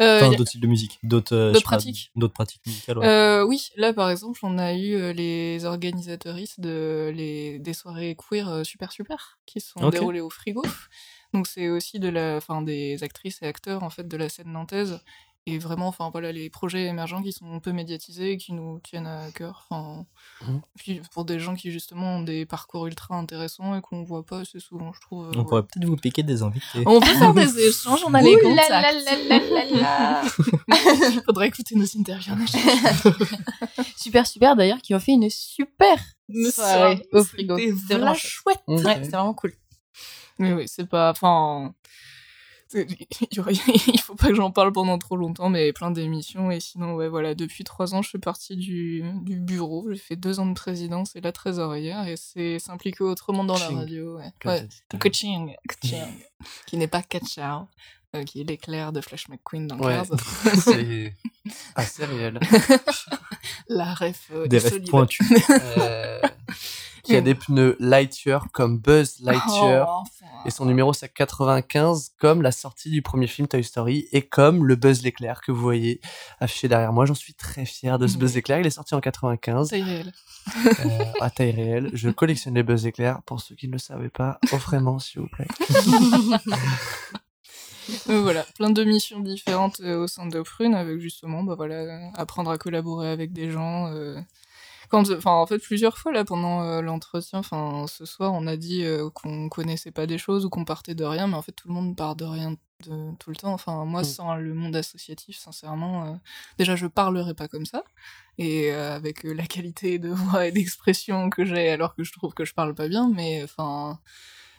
Euh, Enfin, d'autres styles de musique. D'autres euh, pratiques. D'autres pratiques musicales, ouais. Euh, oui, là par exemple, on a eu les organisateuristes de les des soirées queer super super qui sont Ok. déroulées au frigo. Donc c'est aussi de la, enfin des actrices et acteurs en fait de la scène nantaise et vraiment, enfin voilà les projets émergents qui sont un peu médiatisés et qui nous tiennent à cœur. Enfin, puis pour des gens qui justement ont des parcours ultra intéressants et qu'on voit pas assez souvent, je trouve. euh, On pourrait peut-être vous piquer des invités. On peut faire des échanges, on a les contacts. là là là là là. Faudrait écouter nos interviews. super super d'ailleurs qui ont fait une super soirée au frigo. C'était vraiment chouette. Ouais, c'était vraiment cool. Mais oui, c'est pas. Enfin. Il faut pas que j'en parle pendant trop longtemps, mais plein d'émissions. Et sinon, ouais, voilà, depuis trois ans, je fais partie du, du bureau. J'ai fait deux ans de présidence et la trésorière. Et c'est s'impliquer autrement dans la radio. Ouais. Ouais. Coaching, coaching, qui n'est pas Catchow, euh, qui est l'éclair de Flash McQueen dans Ouais. Cars. C'est assez réel. La ref euh, Des de rêves pointus. Euh, qui a des pneus Lightyear comme Buzz Lightyear. Oh, enfin. Et son numéro c'est 95 comme la sortie du premier film Toy Story et comme le Buzz l'éclair que vous voyez affiché derrière moi. J'en suis très fier de ce Buzz l'éclair. Il est sorti en 95 C'est réel. euh, à taille réelle. Je collectionne les Buzz l'éclair. Pour ceux qui ne le savaient pas, offrez-moi s'il vous plaît. Euh, voilà, plein de missions différentes euh, au sein de Prune avec justement bah voilà apprendre à collaborer avec des gens. euh, Quand, enfin en fait plusieurs fois là pendant euh, l'entretien, enfin ce soir on a dit euh, qu'on connaissait pas des choses ou qu'on partait de rien, mais en fait tout le monde part de rien de, tout le temps. Enfin moi Mm. sans le monde associatif, sincèrement, euh, déjà je parlerais pas comme ça et euh, avec la qualité de voix et d'expression que j'ai alors que je trouve que je parle pas bien, mais enfin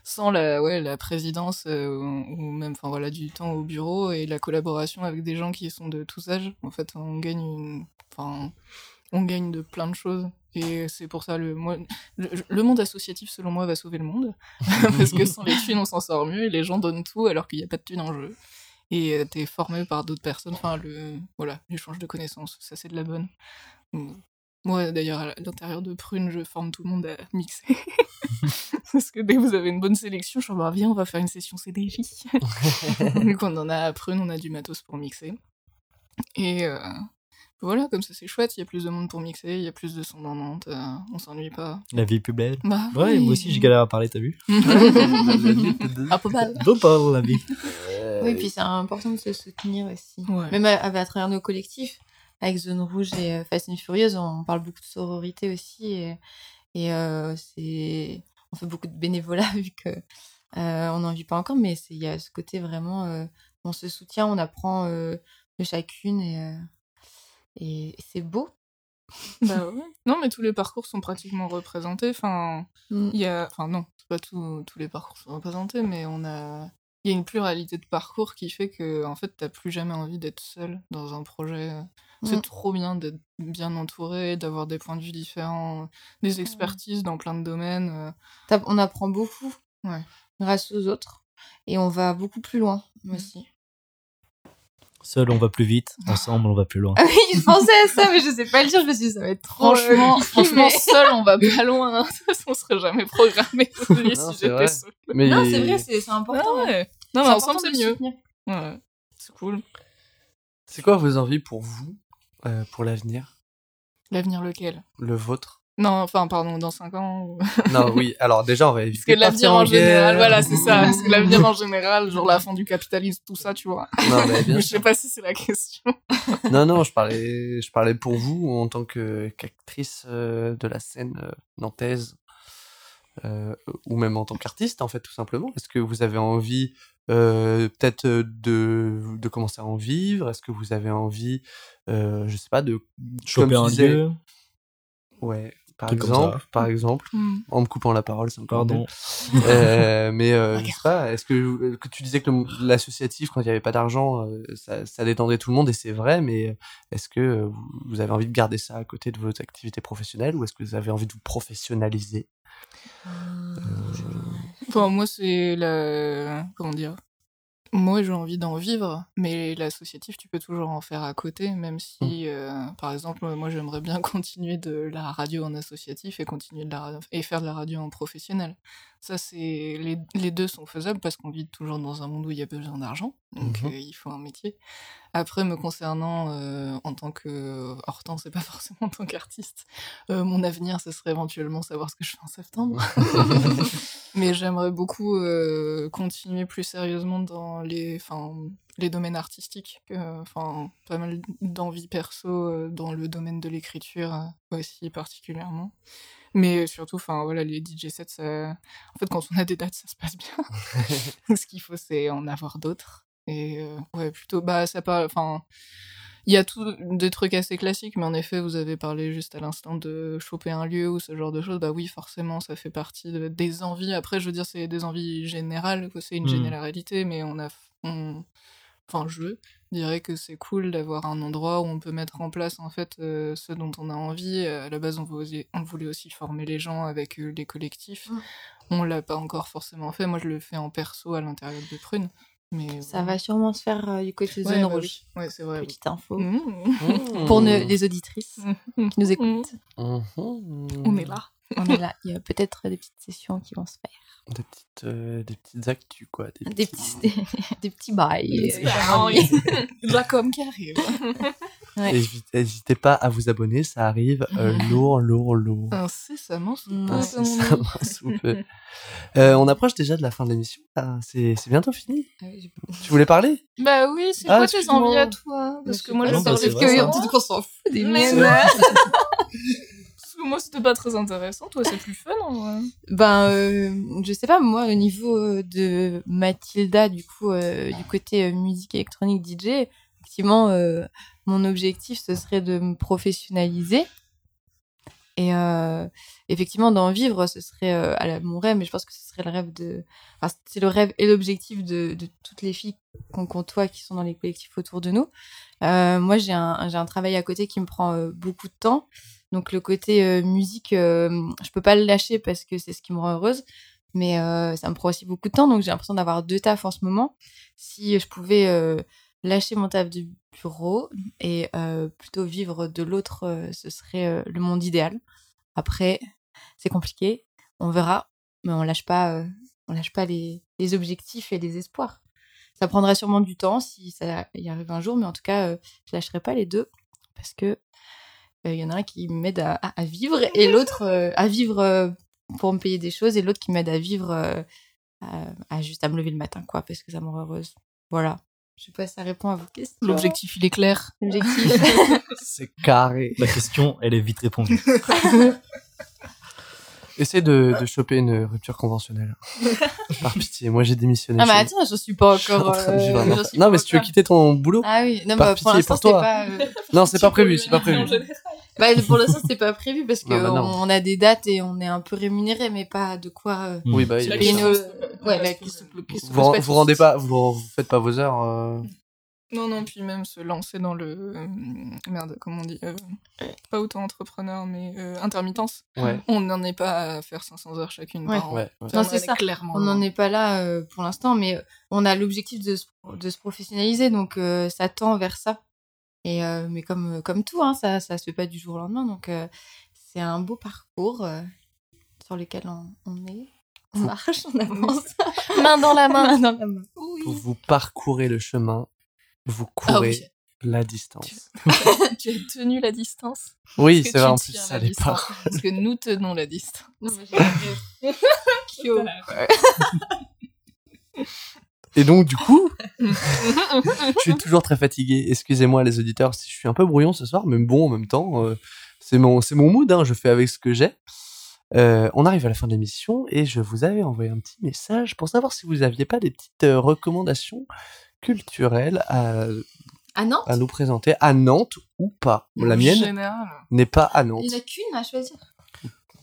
sans la ouais la présidence euh, ou ou même enfin voilà du temps au bureau et la collaboration avec des gens qui sont de tous âges en fait on gagne une enfin on gagne de plein de choses. Et c'est pour ça le moi le, le monde associatif selon moi va sauver le monde. Parce que sans les thunes on s'en sort mieux et les gens donnent tout alors qu'il n'y a pas de thunes en jeu. Et euh, t'es formé par d'autres personnes. Enfin le voilà l'échange de connaissances ça c'est de la bonne. Moi d'ailleurs à l'intérieur de Prune je forme tout le monde à mixer. Parce que dès que vous avez une bonne sélection je suis en viens on va faire une session CDJ vu qu'on en a à Prune on a du matos pour mixer. Et euh, voilà comme ça c'est chouette il y a plus de monde pour mixer il y a plus de son dans Nantes euh, on s'ennuie pas La vie est plus belle. bah Ouais, oui. moi aussi, je galère à parler, t'as vu un peu mal Beau parle, la vie. Oui, puis c'est important de se soutenir aussi. Ouais. Même à, à travers nos collectifs, avec Zone Rouge et euh, Fast and Furious, on parle beaucoup de sororité aussi. Et, et, euh, c'est... on fait beaucoup de bénévolat vu que euh, on n'en vit pas encore, mais c'est- il y a ce côté vraiment, euh, on se soutient, on apprend euh, de chacune et, euh, et c'est beau. Bah ouais. Non, mais tous les parcours sont pratiquement représentés. Enfin, Mm. il y a, enfin non, pas tout- tous les parcours sont représentés, mais on a, il y a une pluralité de parcours qui fait que, en fait, t'as plus jamais envie d'être seul dans un projet. C'est trop bien d'être bien entouré, d'avoir des points de vue différents, des expertises dans plein de domaines. euh. On apprend beaucoup Ouais. grâce aux autres et on va beaucoup plus loin aussi. Seul, on va plus vite. Ensemble, on va plus loin. Ah oui, je pensais à ça, mais je sais pas le dire. Je me suis dit, ça va être trop. Franchement, euh, franchement, mais- seul, on va pas loin. hein. On serait jamais programmé si Non, c'est vrai. j'étais seul. Mais Non, c'est vrai, c'est important. Ah ouais. ouais. Non, mais ensemble, c'est mieux. Ouais, c'est cool. c'est quoi vos envies pour vous, euh, pour l'avenir, L'avenir lequel? Le vôtre Non, enfin, pardon, dans 5 ans. ou- Non, oui. Alors déjà, on va Parce éviter que de partir l'avenir en en général, voilà, c'est ça. Parce que l'avenir en général, genre la fin du capitalisme, tout ça, tu vois. Non, mais bien Je sais pas si c'est la question. Non, non, je parlais, je parlais pour vous en tant que qu'actrice euh, de la scène euh, nantaise, euh, ou même en tant qu'artiste, en fait, tout simplement. Est-ce que vous avez envie euh, peut-être de, de commencer à en vivre? Est-ce que vous avez envie, euh, je sais pas, de Choper un disais- lieu? Ouais, par exemple, par exemple, en me coupant la parole, c'est encore Pardon. Euh, mais euh, je sais pas, est-ce que, que tu disais que l'associatif, quand il n'y avait pas d'argent, euh, ça, ça détendait tout le monde, et c'est vrai, mais est-ce que euh, vous- avez envie de garder ça à côté de vos activités professionnelles, ou est-ce que vous avez envie de vous professionnaliser? Enfin, moi, c'est la. Comment dire? Moi, j'ai envie d'en vivre, mais l'associatif, tu peux toujours en faire à côté, même si, euh, par exemple, moi, j'aimerais bien continuer de la radio en associatif et continuer de la et faire de la radio en professionnel. Ça, c'est les, les deux sont faisables parce qu'on vit toujours dans un monde où il y a besoin d'argent, donc Mhm. euh, il faut un métier. Après, me concernant euh, en tant que Hortense, c'est pas forcément en tant qu'artiste. euh, mon avenir, ce serait éventuellement savoir ce que je fais en septembre. Mais j'aimerais beaucoup euh, continuer plus sérieusement dans les, enfin, les domaines artistiques. euh, Enfin, pas mal d'envie perso euh, dans le domaine de l'écriture euh, aussi particulièrement. Mais surtout, enfin voilà, les DJ sets, ça... en fait, quand on a des dates, ça se passe bien. Ce qu'il faut, c'est en avoir d'autres. Et euh, ouais, plutôt, bah, ça parle, enfin, Il y a tout des trucs assez classiques, mais en effet, vous avez parlé juste à l'instant de choper un lieu ou ce genre de choses. Bah oui, forcément, ça fait partie de- des envies. Après, je veux dire, c'est des envies générales. C'est une Hmm. généralité, mais on a, on- enfin, je dirais que c'est cool d'avoir un endroit où on peut mettre en place en fait euh, ce dont on a envie. Euh, À la base, on voulait, on voulait aussi former les gens avec euh, les collectifs. Mm. On l'a pas encore forcément fait. Moi, je le fais en perso à l'intérieur de Prune. Mais Ça va sûrement se faire euh, du côté Ouais, zone bah rouge. oui. Ouais, c'est vrai. oui. Petite info. Mmh. Pour Mmh. ne- les auditrices qui nous écoutent. Mhm. On est là. On est là. Il y a peut-être des petites sessions qui vont se faire. Des petites, euh, des petites actus, quoi. Des, Des petits, des, des petits bails. Ah oui. De la com qui arrive. Ouais. N'hésitez- pas à vous abonner, ça arrive euh, lourd, lourd, lourd. Incessamment sous Mm. peu, Ah, on moi, sous peu. Euh, on approche déjà de la fin de l'émission. là. C'est bientôt fini. Tu voulais parler? Bah oui, c'est Ah, quoi tes envies à toi? Parce que moi, je bah, vrai, que ça. on dit qu'on s'en fout des Mais moi, c'était pas très intéressant. Toi, c'est plus fun, en vrai. Ben, euh, je sais pas, moi, au niveau euh, de Mathilda, du coup, euh, du côté musique électronique DJ, effectivement, mon objectif, ce serait de me professionnaliser. Et effectivement, d'en vivre, ce serait mon rêve, mais je pense que ce serait le rêve de. C'est le rêve et l'objectif de, toutes les filles qu'on côtoie qui sont dans les collectifs autour de nous. Moi, j'ai un, un travail à côté qui me prend beaucoup de temps. Donc, le côté euh, musique, euh, je peux pas le lâcher parce que c'est ce qui me rend heureuse. Mais euh, ça me prend aussi beaucoup de temps. Donc, j'ai l'impression d'avoir deux tafs en ce moment. Si je pouvais lâcher mon taf de bureau et plutôt vivre de l'autre, ce serait le monde idéal. Après, c'est compliqué. On verra. Mais on lâche pas, on lâche pas les, objectifs et les espoirs. Ça prendra sûrement du temps si ça y arrive un jour. Mais en tout cas, je lâcherai pas les deux parce que il y en a un qui m'aide à, vivre et l'autre euh, à vivre euh, pour me payer des choses et l'autre qui m'aide à vivre euh, à, à juste à me lever le matin quoi parce que ça me rend heureuse voilà je sais pas si ça répond à vos questions L'objectif, il est clair. l'objectif C'est carré. La question, elle est vite répondue. Essaye de, de choper une rupture conventionnelle. Par pitié, moi j'ai démissionné. ah mais chez- attends je suis pas encore euh, Non, pas mais si tu veux quitter ton boulot, ah oui non Par bah, pitié pour l'instant pour c'est toi. pas euh, non, c'est pas prévu, c'est pas prévu. Bah, pour l'instant c'est pas prévu parce bah non. on a des dates et on est un peu rémunéré mais pas de quoi euh, Oui, bah, il- la question. nos- ouais la question vous, vous rendez pas, vous, vous faites pas vos heures. euh, Non, non, puis même se lancer dans le. euh, merde, comment on dit euh, Pas auto-entrepreneur, mais euh, intermittence. Ouais, On n'en est pas à faire 500 heures chacune Ouais. par an. ouais. ouais. Enfin, Non, on c'est ça. Clairement. On n'en est pas là euh, pour l'instant, mais on a l'objectif de, se- de se professionnaliser, donc euh, ça tend vers ça. Et euh, mais comme comme tout, hein, ça ça se fait pas du jour au lendemain, donc euh, c'est un beau parcours euh, sur lequel on, on est, on Vous- marche, on avance, Main dans la main dans la main. Oui. Vous, vous parcourez le chemin, vous Ah courez oui. la distance. tu as tenu la distance? Oui, Est-ce que c'est vrai, en plus, tiens ça la l'est distance? Pas. Parce que nous tenons la distance. Non, mais j'ai- Kyo. Et donc, du coup, je suis toujours très fatigué. Excusez-moi, les auditeurs, si je suis un peu brouillon ce soir, mais bon, en même temps, euh, c'est mon, c'est mon mood, hein, je fais avec ce que j'ai. Euh, on arrive à la fin de l'émission et je vous avais envoyé un petit message pour savoir si vous aviez pas des petites euh, recommandations culturelles à, À Nantes, à nous présenter à Nantes ou pas. La En mienne n'est pas à Nantes. il n'y en a qu'une à choisir.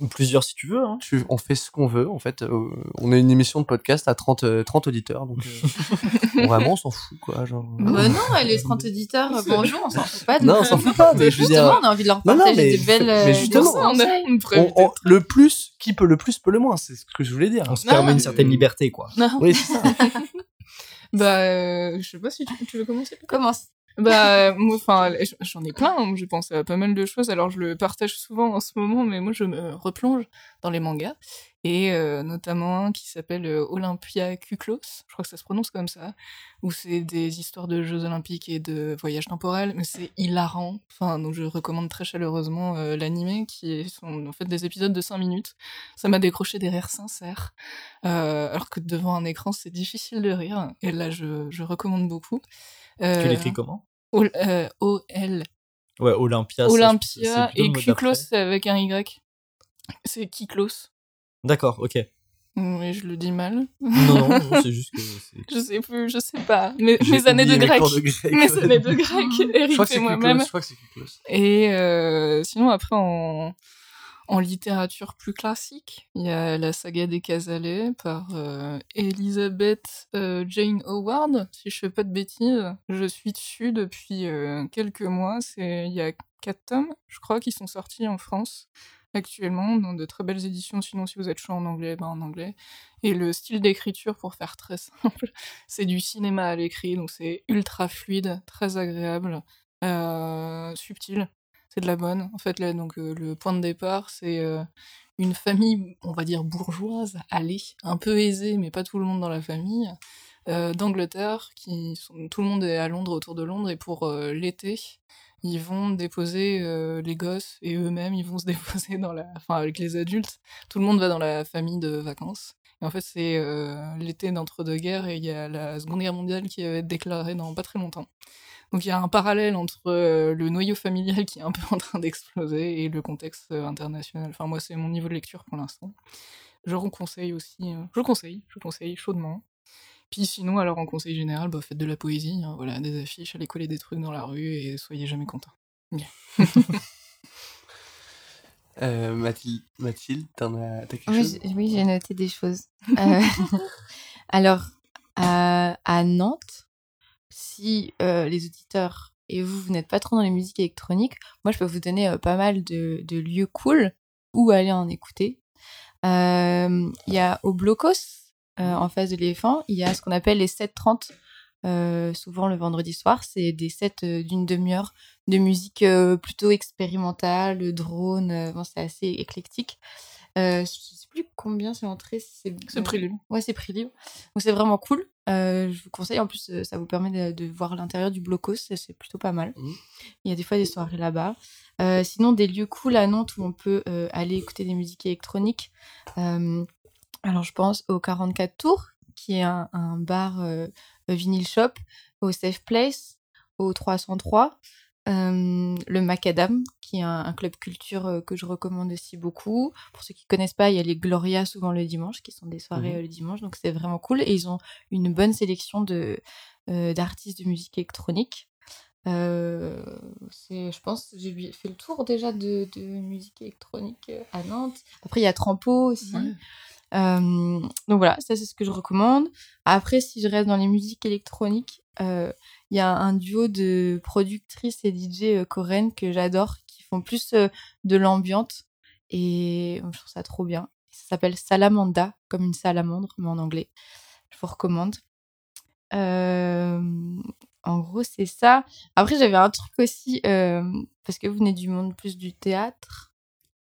Ou plusieurs si tu veux. Hein. Tu- on fait ce qu'on veut. En fait, euh, on a une émission de podcast à 30, euh, 30 auditeurs, donc euh, vraiment on s'en fout quoi. Genre, euh. Bah non, les 30 auditeurs, euh, bonjour, on s'en fout pas. Non, on s'en fout pas, mais je veux dire, Justement, on a envie de leur Non, non, partager mais- des belles. mais euh, justement, des on a une preuve. on- on- le plus, qui peut le plus peut le moins, c'est ce que je voulais dire. On se Non, permet une certaine liberté, quoi. Oui, c'est ça. Bah, euh, je sais pas si tu, tu veux commencer. Commence. Bah, moi, enfin, j'en ai plein. hein. J'ai pensé à pas mal de choses. Alors, je le partage souvent en ce moment, mais moi, je me replonge dans les mangas. Et euh, notamment un qui s'appelle euh, Olympia Kuklos. Je crois que ça se prononce comme ça. Où c'est des histoires de Jeux Olympiques et de voyages temporels. Mais c'est hilarant. Enfin, donc, je recommande très chaleureusement euh, l'animé, qui sont en fait des épisodes de 5 minutes. Ça m'a décroché des rires sincères. Euh, alors que devant un écran, c'est difficile de rire. Et là, je, je recommande beaucoup. Euh, Tu l'écris comment? euh, O-L. Ouais, Olympia. Olympia et c'est avec un Y. C'est Kiklos. D'accord, ok. Oui, je le dis mal. Non, non, non, c'est juste que. Je sais plus, je sais pas. Mes, mes années de grec. de grec. Mes années de grec, Je Eric crois que et c'est moi-même. Je crois que c'est Kuklos. Et euh, sinon, après, en, en littérature plus classique, il y a la saga des Casalets par euh, Elizabeth euh, Jane Howard, si je fais pas de bêtises. Je suis dessus depuis euh, quelques mois. Il y a quatre tomes, je crois, qui sont sortis en France actuellement, dans de très belles éditions. Sinon, si vous êtes chaud en anglais, ben en anglais. Et le style d'écriture, pour faire très simple, c'est du cinéma à l'écrit, donc c'est ultra fluide, très agréable, euh, subtil. De la bonne. En fait, là, donc, euh, le point de départ, c'est euh, une famille, on va dire bourgeoise, allée, un peu aisée, mais pas tout le monde dans la famille, euh, d'Angleterre, qui sont, tout le monde est à Londres, autour de Londres, et pour l'été, ils vont déposer les gosses et eux-mêmes, ils vont se déposer dans la, enfin, avec les adultes. Tout le monde va dans la famille de vacances. Et en fait, c'est l'été d'entre-deux-guerres et il y a la Seconde Guerre mondiale qui va être déclarée dans pas très longtemps. Donc il y a un parallèle entre euh, le noyau familial qui est un peu en train d'exploser et le contexte euh, international. Enfin, moi, c'est mon niveau de lecture pour l'instant. Je vous conseille aussi, euh, je conseille, je conseille chaudement. Puis sinon, alors en conseil général, bah, faites de la poésie, hein, voilà, des affiches, allez coller des trucs dans la rue et soyez jamais contents. Euh, Mathilde, Mathilde t'en as t'as quelque Oui, chose j'ai- oui, j'ai noté des choses. Euh, alors, à, à Nantes, si euh, les auditeurs et vous, vous n'êtes pas trop dans les musiques électroniques, moi, je peux vous donner euh, pas mal de, lieux cool où aller en écouter. Euh, Il y a au Blocos, en face de l'éléphant, il y a ce qu'on appelle les 7.30, euh, souvent le vendredi soir. C'est des sets d'une demi-heure de musique plutôt expérimentale, drone, bon, c'est assez éclectique. Euh, je sais plus combien c'est entré. C'est C'est prix libre. Ouais, c'est prix libre. Donc c'est vraiment cool. Euh, je vous conseille. En plus, euh, ça vous permet de, de voir l'intérieur du blocos. C'est plutôt pas mal. Mhm. Il y a des fois des soirées là-bas. Euh, sinon, des lieux cool à Nantes où on peut euh, aller écouter des musiques électroniques. Euh, alors, je pense au 44 Tours, qui est un, un bar euh, vinyl shop, au Safe Place, au 303. Euh, le Macadam, qui est un, un club culture euh, que je recommande aussi beaucoup. Pour ceux qui connaissent pas, il y a les Gloria souvent le dimanche, qui sont des soirées Mhm. euh, le dimanche, donc c'est vraiment cool. Et ils ont une bonne sélection de d'artistes de musique électronique. Je pense, j'ai fait le tour déjà de, de musique électronique à Nantes. Après, il y a Trampo aussi. Euh, donc voilà, ça c'est ce que je recommande. Après, si je reste dans les musiques électroniques, euh, il y a un duo de productrices et DJ euh, coréennes que j'adore, qui font plus euh, de l'ambiante et je trouve ça trop bien. Ça s'appelle Salamanda, comme une salamandre, mais en anglais. Je vous recommande. Euh, en gros, c'est ça. Après, j'avais un truc aussi, euh, parce que vous venez du monde plus du théâtre.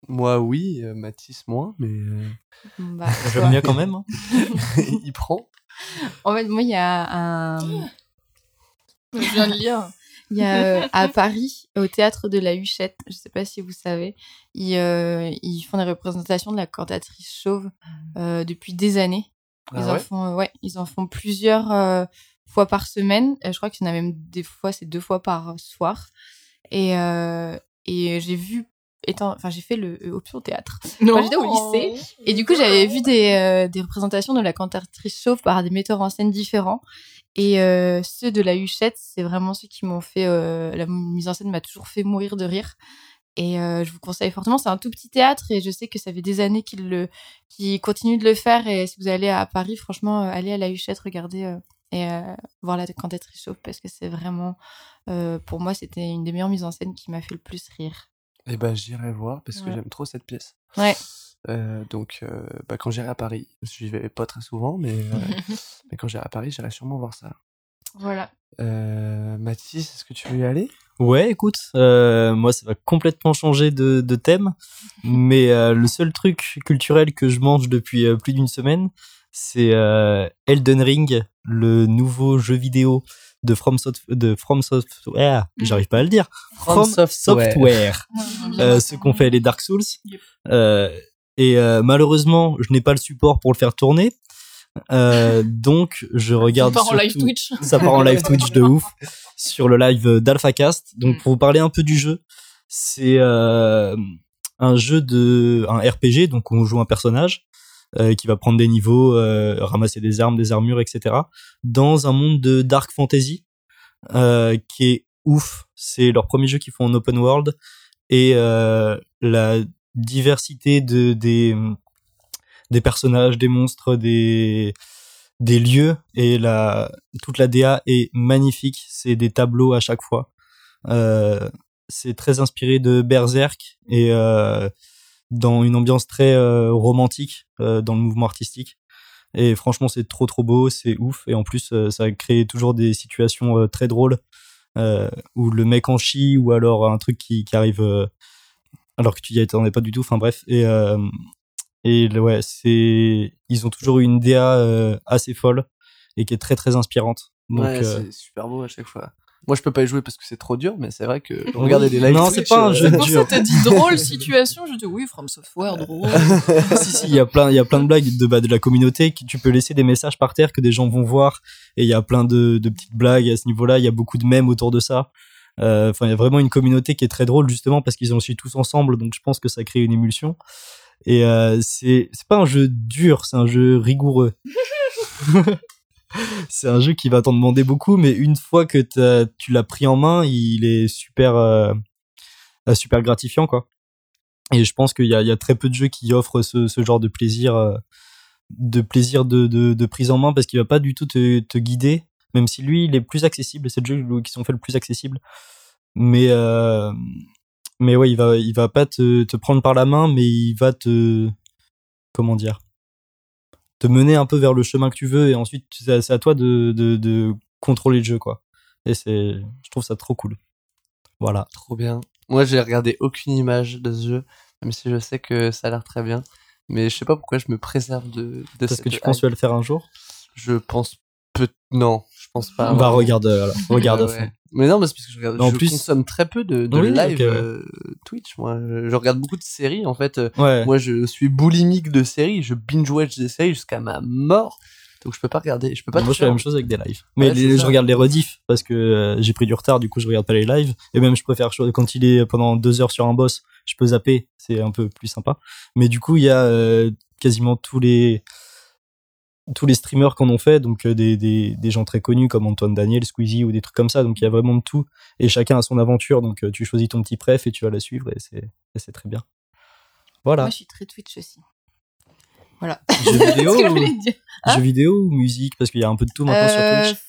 Moi, oui, euh, Mathis, moins, mais euh, Bah, J'aime bien quand même. hein. il prend. En fait, moi, il y a un. Je viens de lire. Il y a euh, à Paris, au théâtre de la Huchette, je sais pas si vous savez, ils, euh, ils font des représentations de la cantatrice chauve euh, depuis des années. Ils, Ah en font, euh, ouais, ils en font plusieurs euh, fois par semaine. Euh, je crois qu'il y en a même des fois, c'est deux fois par soir. Et, euh, et j'ai vu, étant, enfin, j'ai fait le euh, option théâtre. Non. j'étais au lycée, Et du coup, j'avais vu des, euh, des représentations de la cantatrice chauve par des metteurs en scène différents. Et euh, ceux de la Huchette, c'est vraiment ceux qui m'ont fait. euh, la mise en scène m'a toujours fait mourir de rire. Et euh, je vous conseille fortement. C'est un tout petit théâtre et je sais que ça fait des années qu'ils le, qu'ils continuent de le faire. Et si vous allez à Paris, franchement, euh, allez à la Huchette, regardez euh, et euh, voir la cantatrice chauve parce que c'est vraiment, euh, pour moi, c'était une des meilleures mises en scène qui m'a fait le plus rire. Eh ben, j'irai voir parce que Ouais. j'aime trop cette pièce. Ouais. Euh, donc, euh, bah, quand j'irai à Paris, je vais pas très souvent, mais, euh, mais quand j'irai à Paris, j'irai sûrement voir ça. Voilà. Euh, Mathis, est-ce que tu veux y aller? Ouais, écoute, euh, moi ça va complètement changer de, de thème, mais euh, le seul truc culturel que je mange depuis euh, plus d'une semaine, c'est euh, Elden Ring, le nouveau jeu vidéo de From, Soft- de From Software, j'arrive pas à le dire, From Software. Software. euh, ceux qu'on fait les Dark Souls. Euh, et euh, malheureusement, je n'ai pas le support pour le faire tourner. Euh, donc, je regarde part en live Twitch. ça part en live Twitch de ouf sur le live d'AlphaCast. Donc Mm. pour vous parler un peu du jeu, c'est euh, un jeu de un RPG donc on joue un personnage euh, qui va prendre des niveaux, euh, ramasser des armes, des armures, etc. Dans un monde de dark fantasy euh, qui est ouf. C'est leur premier jeu qu'ils font en open world et euh, la diversité de des des personnages, des monstres, des des lieux et la toute la DA est magnifique. C'est des tableaux à chaque fois. Euh, c'est très inspiré de Berserk et euh, dans une ambiance très euh, romantique euh, dans le mouvement artistique. Et franchement, c'est trop trop beau, c'est ouf. Et en plus, euh, ça crée toujours des situations très drôles où le mec en chie ou alors un truc qui, qui arrive alors que tu y attendais pas du tout. Enfin bref. Et et ouais, c'est ils ont toujours eu une DA assez folle et qui est très très inspirante. Donc ouais, c'est super beau à chaque fois. Moi, je peux pas y jouer parce que c'est trop dur, mais c'est vrai que regarder des lives. Non, c'est pas un euh, jeu C'est pour ça dur. dit drôle situation. Je dis oui, From Software, drôle. si si il y a plein il y a plein de blagues de bah, de la communauté qui tu peux laisser des messages par terre que des gens vont voir et il y a plein de, de petites blagues à ce niveau-là il y a beaucoup de mèmes autour de ça Euh, enfin il y a vraiment une communauté qui est très drôle justement parce qu'ils ont aussi tous ensemble donc je pense que ça crée une émulsion et euh, c'est c'est pas un jeu dur c'est un jeu rigoureux c'est un jeu qui va t'en demander beaucoup mais une fois que tu l'as pris en main il est super euh, euh, super gratifiant quoi et je pense qu'il y a, très peu de jeux qui offrent ce, genre de plaisir, euh, de plaisir de, prise en main parce qu'il va pas du tout te, guider, même si lui il est plus accessible. C'est le jeu qui sont faits le plus accessible. Mais ouais, il va va pas te prendre par la main, mais il va te comment dire te mener un peu vers le chemin que tu veux et ensuite c'est à- toi de, de, de contrôler le jeu quoi. Et c'est je trouve ça trop cool. Voilà. Trop bien. Moi, j'ai regardé aucune image de ce jeu, même si je sais que ça a l'air très bien. Mais je sais pas pourquoi je me préserve de, de Parce cette que tu penses que tu vas le faire un jour? Je pense peu. Non, pense pas. Bah Ouais. regarde alors, regarde à fond. Mais non, mais c'est parce que je, regarde, En je plus- consomme très peu de, de Oui, live ouais. euh, Twitch. Moi, je, je regarde beaucoup de séries. En fait, euh, Ouais. moi, je suis boulimique de séries. Je binge-watch des séries jusqu'à ma mort. Donc, je peux pas regarder. Je peux pas. Moi, je fais la faire. même chose avec des lives. Mais Ouais, les- c'est je regarde les rediffs parce que euh, j'ai pris du retard, du coup, je regarde pas les lives. Et même, je préfère quand il est pendant deux heures sur un boss, je peux zapper, c'est un peu plus sympa. Mais du coup, il y a euh, quasiment tous les tous les streamers qu'on ont fait, donc euh, des, des, des gens très connus comme Antoine Daniel, Squeezie ou des trucs comme ça. Donc il y a vraiment de tout et chacun a son aventure. Donc euh, tu choisis ton petit préf et tu vas la suivre et c'est très bien. Voilà. Moi, je suis très Twitch aussi. Voilà. Jeux vidéo, je ou. Hein jeux vidéo ou musique? Parce qu'il y a un peu de tout maintenant sur Euh, Twitch.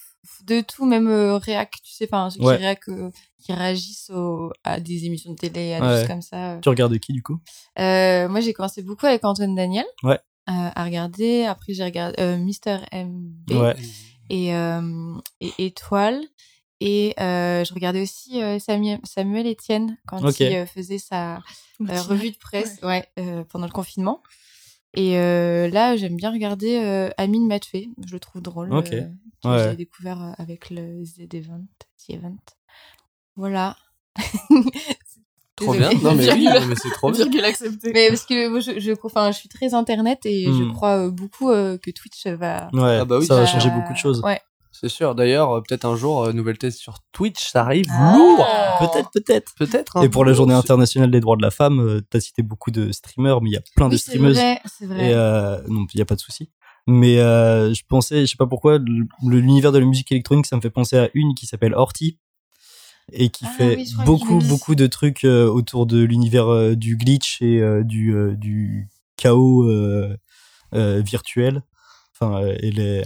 De tout, même euh, réac, tu sais, enfin, ceux Ouais. qui, réac, euh, qui réagissent au- à des émissions de télé, à des Ouais. choses comme ça. Tu regardes qui du coup? Moi, j'ai commencé beaucoup avec Antoine Daniel Ouais. Euh, à regarder. Après, j'ai regardé euh, Mister MB Ouais. et, euh, et Étoile. Et euh, je regardais aussi euh, Samuel, Samuel Etienne quand il euh, faisait sa euh, revue de presse ouais. euh, pendant le confinement. Et euh, là, j'aime bien regarder euh, Amine Matfé. Je le trouve drôle. Ok. euh, que Ouais. J'ai découvert avec le Z Event. The Event. Voilà. Trop bien. Non, mais oui, mais c'est trop bien. Mais parce que moi, je, je, enfin, je suis très internet et je Hmm. crois euh, beaucoup euh, que Twitch va. Ouais, Ah bah oui, ça va changer beaucoup de choses. Ouais. C'est sûr. D'ailleurs, euh, peut-être un jour, euh, nouvelle thèse sur Twitch, ça arrive Ah. lourd. Peut-être, peut-être. Peut-être. hein. Et pour la journée internationale des droits de la femme, euh, t'as cité beaucoup de streamers, mais il y a plein de Oui, c'est streameuses. vrai, c'est vrai. Et euh, non, il y a pas de souci. Mais euh, je pensais, je sais pas pourquoi, le- l'univers de la musique électronique, ça me fait penser à une qui s'appelle Horty et qui Ah fait oui, beaucoup, beaucoup de trucs euh, autour de l'univers euh, du glitch et euh, du du chaos virtuel. Enfin, elle est,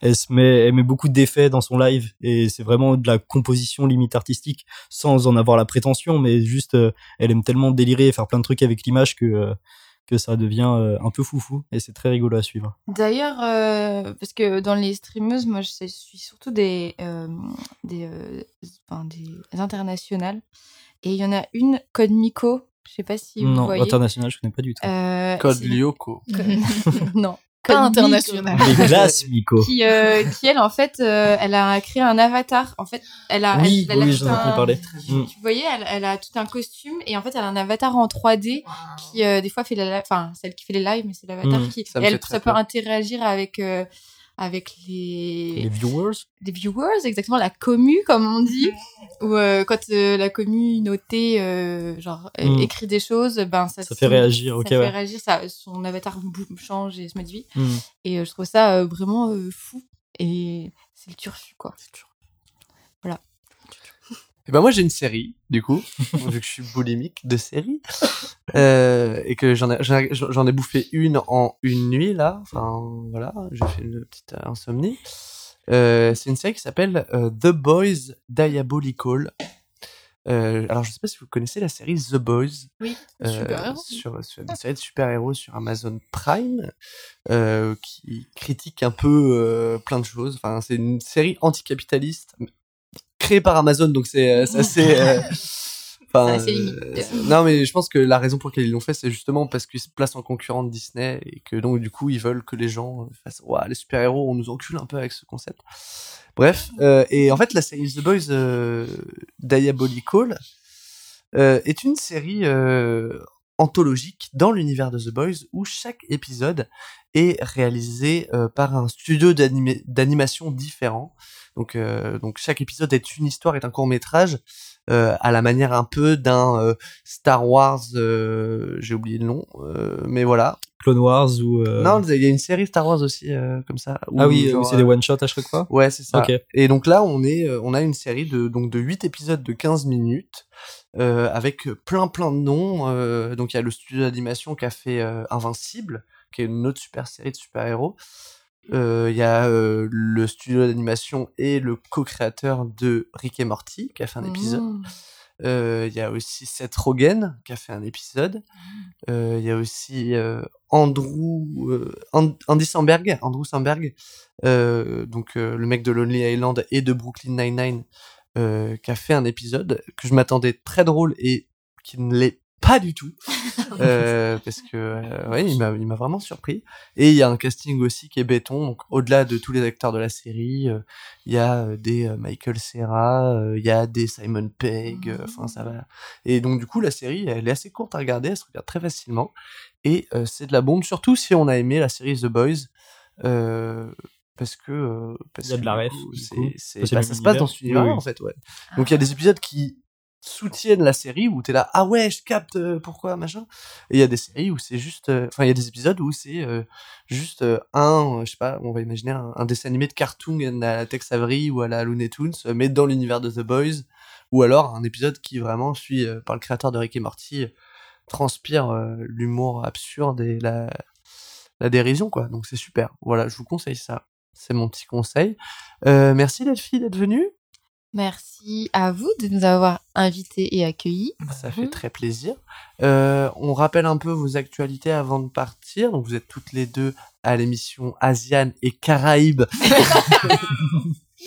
elle se met, elle met beaucoup d'effets dans son live et c'est vraiment de la composition limite artistique sans en avoir la prétention, mais juste, euh, elle aime tellement délirer et faire plein de trucs avec l'image que euh, que ça devient euh, un peu foufou et c'est très rigolo à suivre. D'ailleurs, euh, parce que dans les streameuses, moi, je suis surtout des, euh, des, euh, enfin, des internationales. Et il y en a une, Code Miko. Je sais pas si vous non, voyez. international, je connais pas du tout. Euh, Code Lyoko. non. Pas international. Les glaces, Miko. Qui, euh, qui elle, en fait, euh, elle a créé un avatar. En fait, elle a. Oui, elle, elle a oui, tout j'en ai entendu un- parler. Mm. Tu voyais, elle, elle a tout un costume et en fait, elle a un avatar en 3D qui, euh, des fois, fait la, enfin, celle qui fait les lives, mais c'est l'avatar Mm, qui, ça elle, ça peut peur. interagir avec, euh, avec les, Les viewers. les viewers, exactement la commu comme on dit, où euh, quand euh, la communauté euh, genre euh, Mm. écrit des choses, ben ça, Ça fait réagir, ça fait ouais. réagir, ça, son avatar change et se modifie. Hmm. Et euh, je trouve ça euh, vraiment euh, fou. Et c'est le turfu, quoi. Et ben moi j'ai une série, du coup, vu que je suis boulimique de séries, euh, et que j'en ai, j'en ai- bouffé une en une nuit là. Enfin voilà, j'ai fait une petite euh, insomnie. Euh, c'est une série qui s'appelle euh, The Boys Diabolical. Euh, alors je sais pas si vous connaissez la série The Boys. Oui, euh, super-héros. sur, sur une série de super-héros sur Amazon Prime euh, qui critique un peu euh, plein de choses. Enfin, c'est une série anticapitaliste créée par Amazon, donc c'est euh, assez. euh, Enfin, euh, non, mais je pense que la raison pour laquelle ils l'ont fait, c'est justement parce qu'ils se placent en concurrent de Disney et que donc du coup ils veulent que les gens fassent Ouah, les super-héros, on nous encule un peu avec ce concept. Bref, euh, et en fait la série The Boys euh, Diabolical est une série anthologique dans l'univers de The Boys où chaque épisode est réalisé par un studio d'animation différent. Donc, euh, donc chaque épisode est une histoire, est un court métrage euh, à la manière un peu d'un euh, Star Wars. euh, J'ai oublié le nom, mais voilà. Clone Wars ou. Non, il y a une série Star Wars aussi comme ça. où ah oui, c'est des one shot à chaque fois. Ouais, c'est ça. Ok. Et donc là, on est, on a une série de donc de 8 épisodes de 15 minutes avec plein plein de noms. donc il y a le studio d'animation qui a fait Invincible, qui est une autre super série de super-héros. Euh, Il y a euh, le studio d'animation et le co-créateur de Rick et Morty qui a fait un épisode. Mmh. Euh, Il y a aussi Seth Rogen qui a fait un épisode. Euh, Il y a aussi euh, Andrew And- Andy Samberg, Andrew Samberg, donc le mec de Lonely Island et de Brooklyn Nine-Nine, euh, qui a fait un épisode que je m'attendais très drôle et qui ne l'est pas du tout, euh, parce que euh, ouais, il m'a vraiment surpris. Et il y a un casting aussi qui est béton, donc au-delà de tous les acteurs de la série, euh, il y a euh, des euh, Michael Cera, euh, il y a des Simon Pegg, euh, enfin ça va. Et donc du coup la série elle est assez courte à regarder, elle se regarde très facilement. Et euh, c'est de la bombe, surtout si on a aimé la série The Boys. Euh, parce que euh, parce Il y a de que, la ref, c'est C'est bah, ça se passe dans cet univers en fait ouais. Donc il y a des épisodes qui soutiennent la série où t'es là ah ouais je capte euh, pourquoi machin? Et il y a des séries où c'est juste euh, enfin il y a des épisodes où c'est euh, juste un je sais pas on va imaginer un, dessin animé de cartoon à la Tex Avery ou à la Looney Tunes mais dans l'univers de The Boys ou alors un épisode qui vraiment suit par le créateur de Rick et Morty transpire l'humour absurde et la la dérision quoi. Donc c'est super. Voilà je vous conseille ça. C'est mon petit conseil. Merci Delphi d'être venue Merci à vous de nous avoir invités et accueillis. Ça fait très plaisir. Euh, on rappelle un peu vos actualités avant de partir. Donc vous êtes toutes les deux à l'émission Asiane et Caraïbes.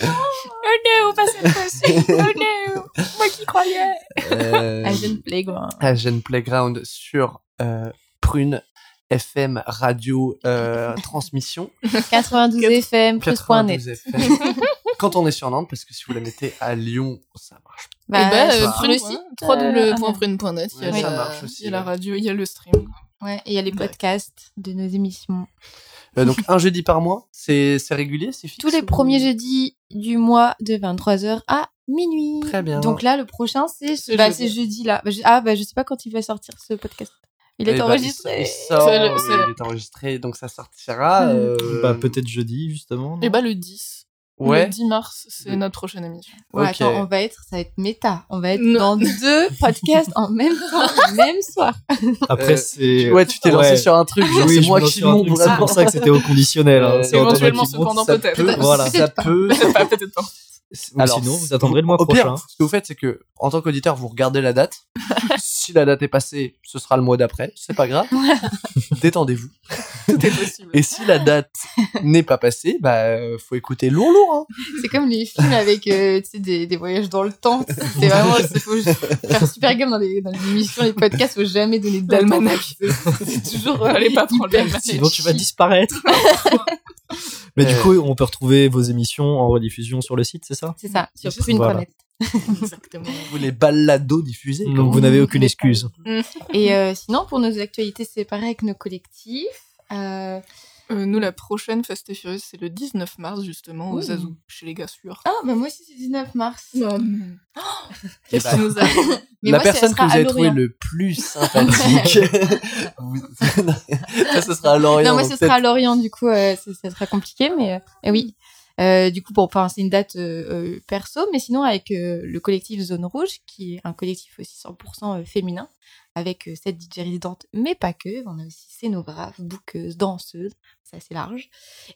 Oh no, pas cette fois-ci. Oh no, moi qui croyais. euh, Asian Playground. Asian Playground sur euh, Prune FM Radio euh, Transmission 92 FM, plus point net. 92 FM. Quand on est sur Nantes, parce que si vous la mettez à Lyon, ça marche. Bah, et bah, sur euh. Prune, le site. www.prune.net, il y a, la, marche aussi, il y a la ouais. radio, il y a le stream. Ouais, et il y a les podcasts de nos émissions. Euh, donc un jeudi par mois, c'est c'est régulier, c'est fixe Tous les ou- premiers jeudis du mois de 23h à minuit. Très bien. Donc là, le prochain, c'est C'est bah, jeudi. c'est jeudi là. Bah, je- Ah, bah, je sais pas quand il va sortir ce podcast. Il Eh est bah, enregistré. Il, sort, C'est le- oui, c'est- il est enregistré, donc ça sortira. Hmm. euh, Bah, peut-être jeudi, justement. Et bah le 10. Ouais. Le 10 mars, c'est notre prochaine émission. Ouais, Ok. attends, on va être, ça va être méta. On va être Non. dans deux podcasts en même temps, le même soir. Après, Euh, c'est. Ouais, tu t'es lancé Ouais. sur un truc, genre Oui, c'est moi qui monte C'est pour ça que c'était au conditionnel. hein. Euh, éventuellement, cependant, ça peut-être. peut- Voilà. Ça peut. Peut-être pas, peut-être pas. Ou sinon, vous attendrez le mois au pire, prochain. ce que vous faites, c'est que, en tant qu'auditeur, vous regardez la date. si la date est passée, ce sera le mois d'après. C'est pas grave. Détendez-vous. Tout est possible. Et si la date n'est pas passée, bah, euh, faut écouter lourd, lourd, hein. C'est comme les films avec euh, tu sais, des, des voyages dans le temps. C'est vraiment, il faut faire super gaffe dans les, dans les émissions, les podcasts, faut jamais donner d'almanach. C'est toujours, euh, Allez pas prendre Sinon, tu vas disparaître. Mais du coup, on peut retrouver vos émissions en rediffusion sur le site, c'est ça? C'est ça, sur Voilà. prune.net. Exactement. Vous les balados diffusés. Donc, vous n'avez aucune excuse. Et euh, sinon, pour nos actualités, c'est pareil avec nos collectifs. Euh, Euh, nous, la prochaine Fast et Furious, c'est le 19 mars, justement, au Ouh. Zazou, chez les gars sûrs. Ah, bah moi aussi, c'est 19 mars. Qu'est-ce bah, nous Mais la moi, personne que vous avez trouvé Lorient. le plus sympathique. ça, ce sera à Lorient. Non, moi, ce sera à Lorient, du coup, euh, ça, ça sera compliqué, mais euh, eh oui. Euh, du coup, bon, enfin, c'est une date euh, euh, perso, mais sinon avec euh, le collectif Zone Rouge, qui est un collectif aussi 100% féminin, avec euh, cette DJ résidente, mais pas que. On a aussi scénographe, bouqueuse, danseuse, c'est assez large.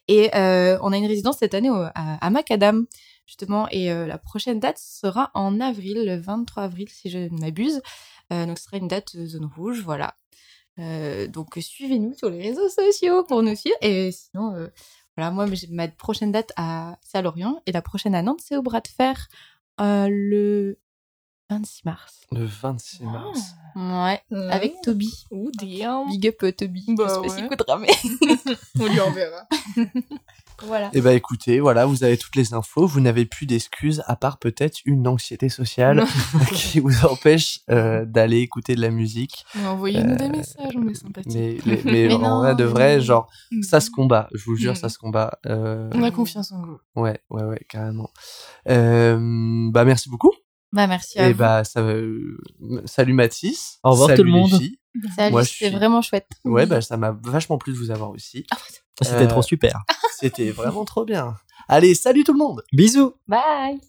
Et euh, on a une résidence cette année à, à Macadam, justement, et euh, la prochaine date sera en avril, le 23 avril, si je ne m'abuse. Donc, ce sera une date Zone Rouge, voilà. Donc suivez-nous sur les réseaux sociaux pour nous suivre. Et sinon, voilà, moi ma prochaine date à c'est à Lorient et la prochaine à Nantes c'est au bras de fer le 26 mars. Le 26 mars. Ouais, avec Toby. Ouh, damn. Big up euh, Toby. Bah je sais pas ouais. s'il écoutera, mais On lui enverra. voilà. Eh ben écoutez, voilà, vous avez toutes les infos. Vous n'avez plus d'excuses à part peut-être une anxiété sociale qui vous empêche euh, d'aller écouter de la musique. Envoyez-nous des Euh, messages, on est sympathiques. Mais, les- mais, Mais en vrai de vrai, genre, Mm. ça se combat. Je vous jure, Mm. ça se combat. Euh, On a confiance en vous. Ouais, ouais, ouais, carrément. Euh, bah merci beaucoup. Bah merci à Et vous. bah ça, euh, salut Mathis. Au revoir Salut tout le monde. Salut, moi, je c'était suis- vraiment chouette. Ouais, bah ça m'a vachement plu de vous avoir aussi. C'était Euh, trop super. C'était vraiment trop bien. Allez, salut tout le monde. Bisous. Bye.